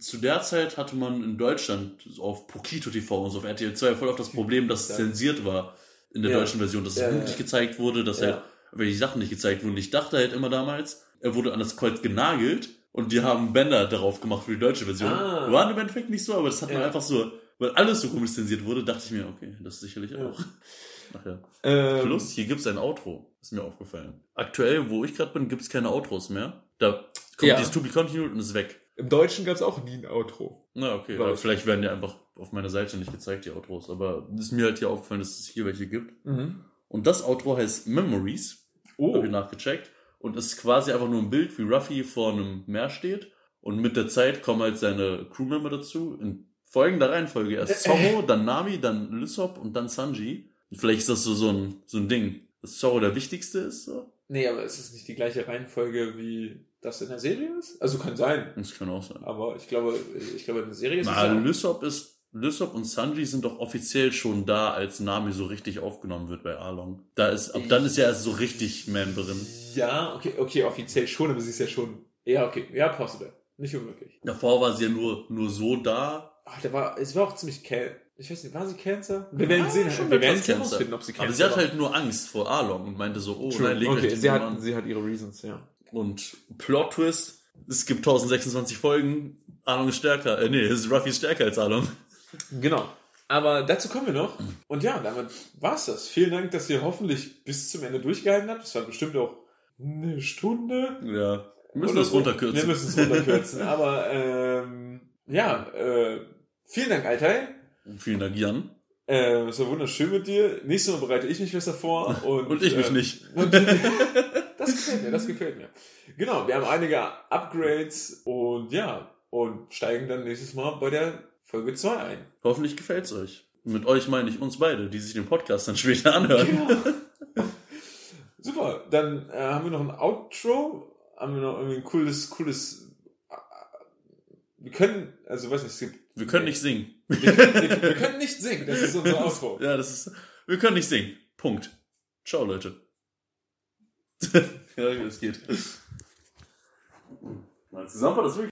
Zu der Zeit hatte man in Deutschland auf Pokito TV und so auf RTL 2 voll auf das Problem, dass es zensiert war in der Ja. deutschen Version, dass es Ja, ja. gezeigt wurde, dass Ja. halt welche Sachen nicht gezeigt wurden. Ich dachte halt immer damals, er wurde an das Kreuz genagelt und die haben Bänder darauf gemacht für die deutsche Version. Ah. War im Endeffekt nicht so, aber das hat man Ja. einfach so weil alles so komisch zensiert wurde, dachte ich mir, okay, das sicherlich Ja. auch. Ach ja. Ähm, Plus, hier gibt's ein Outro. Ist mir aufgefallen. Aktuell, wo ich gerade bin, gibt's keine Outros mehr. Da kommt Ja. dieses To Be Continued und ist weg. Im Deutschen gab es auch nie ein Outro. Na, okay. Vielleicht werden die einfach auf meiner Seite nicht gezeigt, die Outros. Aber es ist mir halt hier aufgefallen, dass es hier welche gibt. Und das Outro heißt Memories. Oh. Habe ich nachgecheckt. Und ist quasi einfach nur ein Bild, wie Ruffy vor einem Meer steht. Und mit der Zeit kommen halt seine Crewmember dazu. In folgender Reihenfolge. Erst Zorro, dann Nami, dann Lysop und dann Sanji. Und vielleicht ist das so, so, ein, so ein Ding, dass Zorro der Wichtigste ist. So. Nee, aber es ist nicht die gleiche Reihenfolge, wie das in der Serie ist. Also kann sein. Das kann auch sein. Aber ich glaube, ich glaube, in der Serie ist Na, es. Lysop ist. Lysop und Sanji sind doch offiziell schon da, als Nami so richtig aufgenommen wird bei Arlong. Da ist, ab dann ist ja erst so richtig Man drin. Ja, okay, okay, offiziell schon, aber sie ist ja schon. Ja, okay, ja, possible. Nicht unmöglich. Davor war sie ja nur, nur so da. Ach, der war, es war auch ziemlich Cal. Ich weiß nicht, war sie Cancer? Wir werden Ah, sehen, schon wir werden herausfinden, ob sie Cancer Aber sie hat halt nur Angst vor Arlong und meinte so, oh True. nein, leg okay, sie hat, an. sie hat ihre Reasons, ja. Und Plot Twist, es gibt 1026 Folgen, Arlong ist stärker, äh, nee, ist Ruffy ist stärker als Arlong. Genau. Aber dazu kommen wir noch. Und ja, damit war's das. Vielen Dank, dass ihr hoffentlich bis zum Ende durchgehalten habt. Das war bestimmt auch eine Stunde. Ja, wir müssen das runterkürzen. Wir müssen es runterkürzen. Aber ähm, ja, äh, vielen Dank, Altai. Vielen Dank, Jan. Äh, es war wunderschön mit dir. Nächstes Mal bereite ich mich besser vor. Und, Und ich mich äh, nicht. Und, das gefällt mir, das gefällt mir. Genau, wir haben einige Upgrades und ja, und steigen dann nächstes Mal bei der Folge 2 ein. Hoffentlich gefällt's euch. Mit euch meine ich uns beide, die sich den Podcast dann später anhören. Genau. Super, dann äh, haben wir noch ein Outro, haben wir noch irgendwie ein cooles, cooles. äh, Wir können, also weiß nicht, es gibt. Wir können nicht singen. Wir können, wir, wir können nicht singen, das ist unser Outro. Ja, das ist. Wir können nicht singen. Punkt. Ciao, Leute. ja, es geht. Mal zusammen war das wirklich.